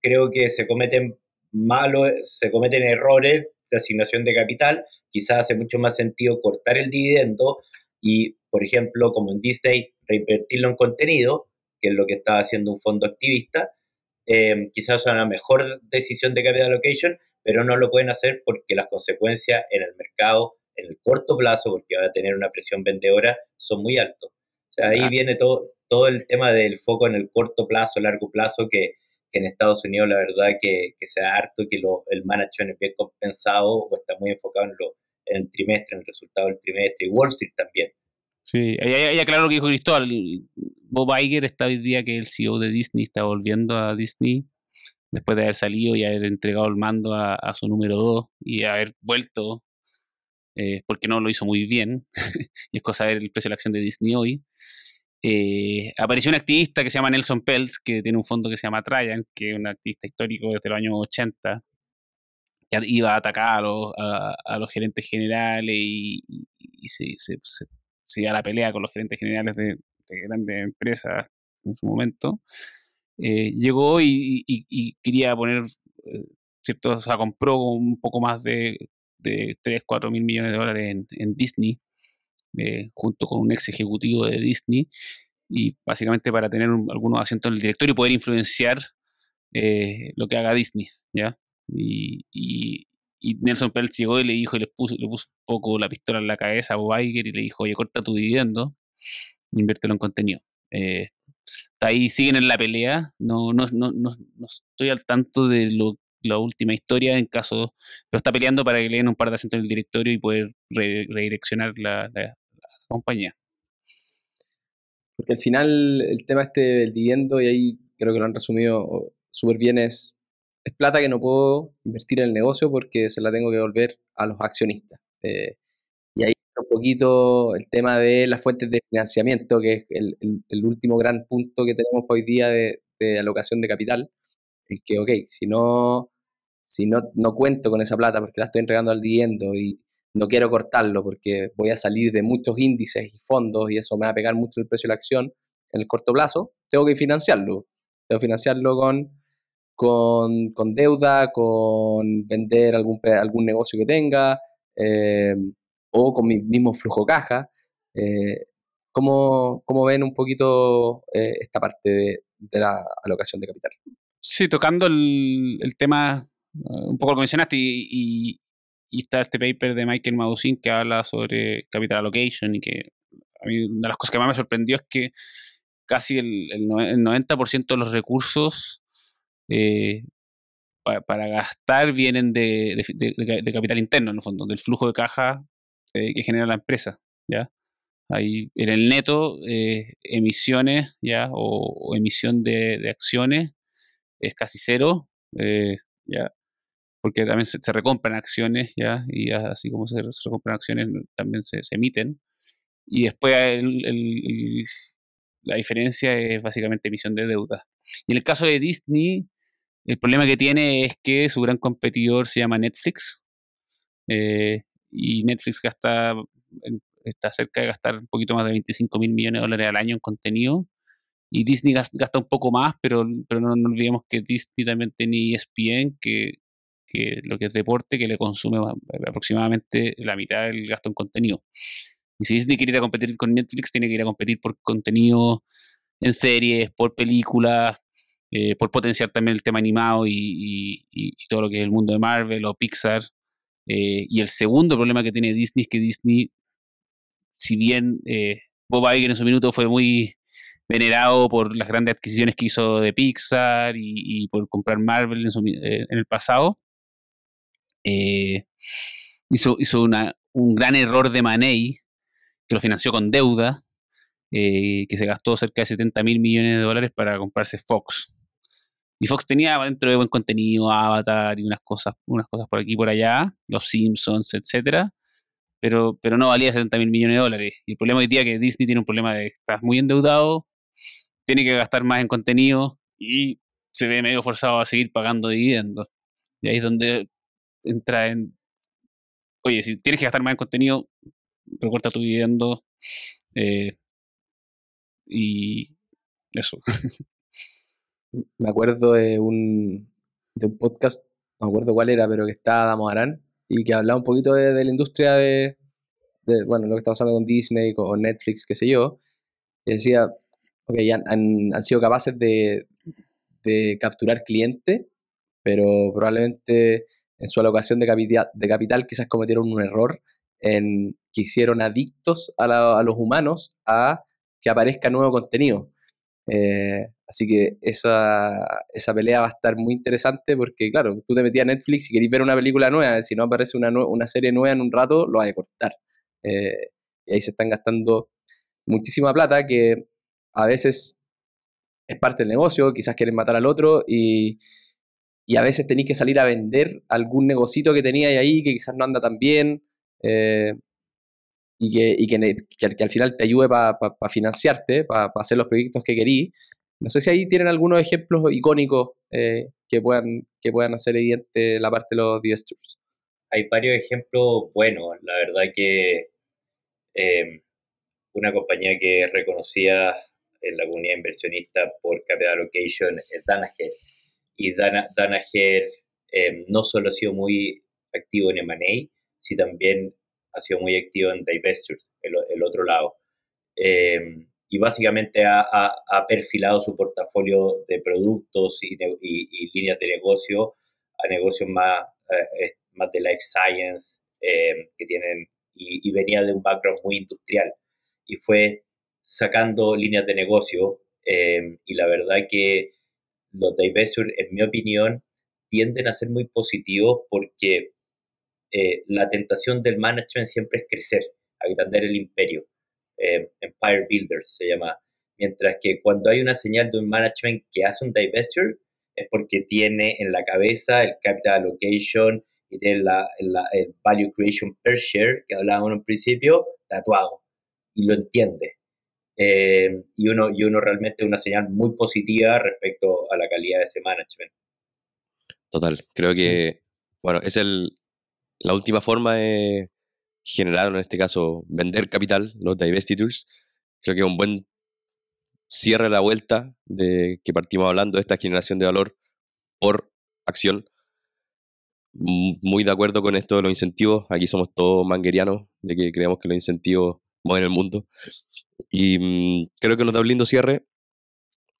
creo que se cometen malos, se cometen errores de asignación de capital. Quizás hace mucho más sentido cortar el dividendo y, por ejemplo, como en Disney, reinvertirlo en contenido, que es lo que está haciendo un fondo activista. Eh, quizás es una mejor decisión de capital allocation, pero no lo pueden hacer porque las consecuencias en el mercado, en el corto plazo, porque va a tener una presión vendedora, son muy altos. O sea, ahí Ah. viene todo, todo el tema del foco en el corto plazo, largo plazo, que, que en Estados Unidos la verdad que, que se da harto que lo, el management es bien compensado o está muy enfocado en, lo, en el trimestre, en el resultado del trimestre, y Wall Street también. Sí, ahí aclaro lo que dijo Cristóbal. Bob Iger está hoy día que el CEO de Disney está volviendo a Disney después de haber salido y haber entregado el mando a, a su número 2 y haber vuelto eh, porque no lo hizo muy bien. y es cosa de ver el precio de la acción de Disney hoy. Eh, apareció un activista que se llama Nelson Peltz, que tiene un fondo que se llama Tryon, que es un activista histórico desde los años 80, que iba a atacar a los, gerentes generales y, se, se, iba a la pelea con los gerentes generales de, de grandes empresas en su momento. Eh, llegó y quería poner, eh, cierto, o sea, compró un poco más de, de 3, 4 mil millones de dólares en, en Disney, eh, junto con un ex ejecutivo de Disney, y básicamente para tener un- algunos asientos en el directorio y poder influenciar eh, lo que haga Disney, ¿ya? Y, Nelson Peltz llegó y le dijo, y le puso, le puso un poco la pistola en la cabeza a Bob y le dijo, oye, corta tu dividendo, inviértelo en contenido. Eh, ahí siguen en la pelea, no, no, no, no, no estoy al tanto de lo, la última historia en caso, pero está peleando para que le den un par de asientos en el directorio y poder re- redireccionar la compañía. Porque al final el tema este del dividendo, y ahí creo que lo han resumido súper bien, es, es plata que no puedo invertir en el negocio porque se la tengo que devolver a los accionistas. Eh, y ahí un poquito el tema de las fuentes de financiamiento, que es el último gran punto que tenemos hoy día de, de alocación de capital. El que, ok, si no, si no, no cuento con esa plata porque la estoy entregando al dividendo y no quiero cortarlo porque voy a salir de muchos índices y fondos y eso me va a pegar mucho el precio de la acción en el corto plazo, tengo que financiarlo. Tengo que financiarlo con, con, con deuda, con vender algún, algún negocio que tenga eh, o con mi mismo flujo caja. Eh, ¿cómo, cómo ven un poquito eh, esta parte de, la alocación de capital? Sí, tocando el, tema, eh, un poco lo mencionaste, y- y está este paper de Michael Madusin que habla sobre capital allocation y que a mí una de las cosas que más me sorprendió es que casi el, el, 90% de los recursos eh, para gastar vienen de, capital interno, en el fondo, del flujo de caja eh, que genera la empresa. ¿ya? Ahí, en el neto, eh, emisiones ¿ya? O, emisión de, acciones es casi cero, ¿ya? Porque también se, recompran acciones, ¿ya? y así como se, recompran acciones, también se, emiten. Y después la diferencia es básicamente emisión de deuda. Y en el caso de Disney, el problema que tiene es que su gran competidor se llama Netflix. Eh, y Netflix gasta, está cerca de gastar un poquito más de 25 mil millones de dólares al año en contenido. Y Disney gasta un poco más, pero, pero no, olvidemos que Disney también tiene ESPN, que, que lo que es deporte, que le consume aproximadamente la mitad del gasto en contenido. Y si Disney quiere ir a competir con Netflix, tiene que ir a competir por contenido en series, por películas, eh, por potenciar también el tema animado y, todo lo que es el mundo de Marvel o Pixar. Eh, y el segundo problema que tiene Disney es que Disney, si bien eh, Bob Iger en su minuto fue muy venerado por las grandes adquisiciones que hizo de Pixar y, por comprar Marvel en, el pasado, hizo, hizo un gran error de Manei que lo financió con deuda, que se gastó cerca de 70 mil millones de dólares para comprarse Fox. Y Fox tenía dentro de buen contenido, Avatar y unas cosas, unas cosas por aquí y por allá, los Simpsons, etcétera, pero, pero no valía 70 mil millones de dólares. Y el problema hoy día es que Disney tiene un problema de que estás muy endeudado, tiene que gastar más en contenido y se ve medio forzado a seguir pagando dividendos. Y ahí es donde entra en. Oye, si tienes que gastar más en contenido, recorta tu dividendo. Eh, y eso. me acuerdo de un, de un podcast, no me acuerdo cuál era, pero que estaba Damo Arán y que hablaba un poquito de, la industria de, bueno, lo que está pasando con Disney, con Netflix, qué sé yo, y decía, ok, han, han, sido capaces de, de capturar clientes, pero probablemente en su alocación de capital, de quizás cometieron un error en que hicieron adictos a, a los humanos a que aparezca nuevo contenido. Eh, así que esa, esa, pelea va a estar muy interesante porque, claro, tú te metías a Netflix y querías ver una película nueva, si no aparece una, una serie nueva en un rato, lo vas a cortar. Eh, y ahí se están gastando muchísima plata que a veces es parte del negocio, quizás quieren matar al otro y, y a veces tenéis que salir a vender algún negocito que teníais ahí que quizás no anda tan bien. Eh, y que, y que, que, al final te ayude para financiarte, para hacer los proyectos que querís. No sé si ahí tienen algunos ejemplos icónicos eh, que, puedan, que puedan hacer evidente la parte de los divestors. Hay varios ejemplos buenos. La verdad que em, una compañía que es reconocida en la comunidad inversionista por capital allocation es Danaher. Y Danaher em, no solo ha sido muy activo en M&A, sino también ha sido muy activo en Divestors, el, el otro lado. Em, y básicamente ha, ha, perfilado su portafolio de productos y, y, líneas de negocio a negocios más, eh, más de life science em, que tienen y, venía de un background muy industrial y fue sacando líneas de negocio y la verdad que los divestors, en mi opinión, tienden a ser muy positivos porque eh, la tentación del management siempre es crecer, agrandar el imperio. Eh, Empire Builders se llama. Mientras que cuando hay una señal de un management que hace un divestiture, es porque tiene en la cabeza el capital allocation y tiene la, el value creation per share, que hablábamos en un principio, tatuado. Y lo entiende. Eh, y, uno, y uno realmente una señal muy positiva respecto a la calidad de ese management. Total, creo que, bueno, es el, la última forma de generar, en este caso, vender capital, los divestitures, creo que es un buen cierre la vuelta de que partimos hablando de esta generación de valor por acción. Muy de acuerdo con esto de los incentivos. Aquí somos todos manguerianos de que creemos que los incentivos mueven el mundo. Y mm, creo que nos da un lindo cierre.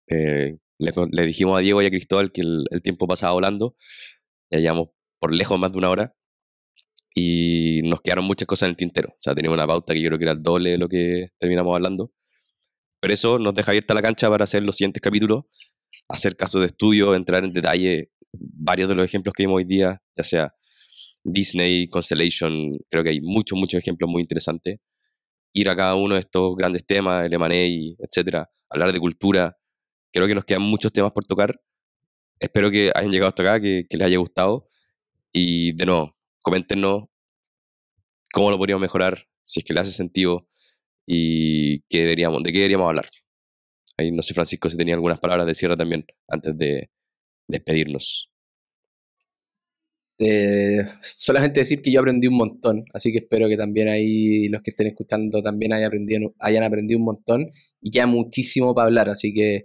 Eh, le, dijimos a Diego y a Cristóbal que el, tiempo pasaba volando. Ya llevamos por lejos más de una hora. y nos quedaron muchas cosas en el tintero. O sea, teníamos una pauta que yo creo que era el doble de lo que terminamos hablando. Pero eso nos deja abierta la cancha para hacer los siguientes capítulos, hacer casos de estudio, entrar en detalle varios de los ejemplos que vimos hoy día, ya sea Disney, Constellation, creo que hay muchos, muchos ejemplos muy interesantes. Ir a cada uno de estos grandes temas, el M&A, etcétera, hablar de cultura. Creo que nos quedan muchos temas por tocar. Espero que hayan llegado hasta acá, que, que les haya gustado. Y de nuevo, coméntenos cómo lo podríamos mejorar, si es que le hace sentido y qué deberíamos, de qué deberíamos hablar. Ahí no sé, Francisco, si tenía algunas palabras de cierre también antes de despedirnos. Eh, solamente decir que yo aprendí un montón, así que espero que también ahí los que estén escuchando también hayan aprendido, hayan aprendido un montón y queda muchísimo para hablar, así que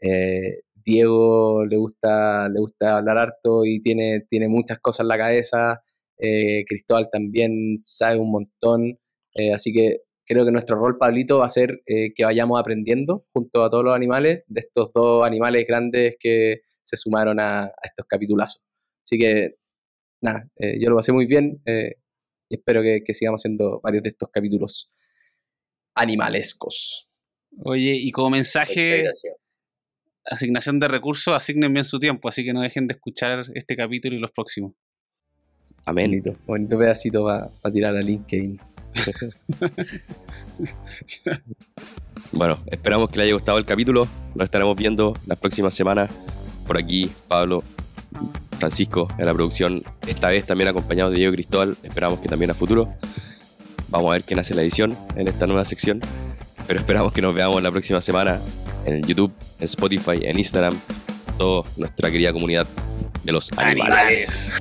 eh, Diego le gusta, le gusta hablar harto y tiene, tiene muchas cosas en la cabeza, eh, Cristóbal también sabe un montón, así que creo que nuestro rol, Pablito, va a ser que vayamos aprendiendo junto a todos los animales, de estos dos animales grandes que se sumaron a, a estos capitulazos. Así que nada, eh, yo lo pasé muy bien eh, y espero que, sigamos haciendo varios de estos capítulos animalescos. Oye, y como mensaje, asignación de recursos, asignen bien su tiempo, así que no dejen de escuchar este capítulo y los próximos. Amén. Bonito, bonito pedacito para tirar a LinkedIn. bueno, esperamos que les haya gustado el capítulo. Nos estaremos viendo las próximas semanas. Por aquí, Pablo, Francisco en la producción, esta vez también acompañado de Diego Cristóbal, esperamos que también a futuro. Vamos a ver quién hace la edición en esta nueva sección, pero esperamos que nos veamos la próxima semana en YouTube, en Spotify, en Instagram, toda nuestra querida comunidad de los animales.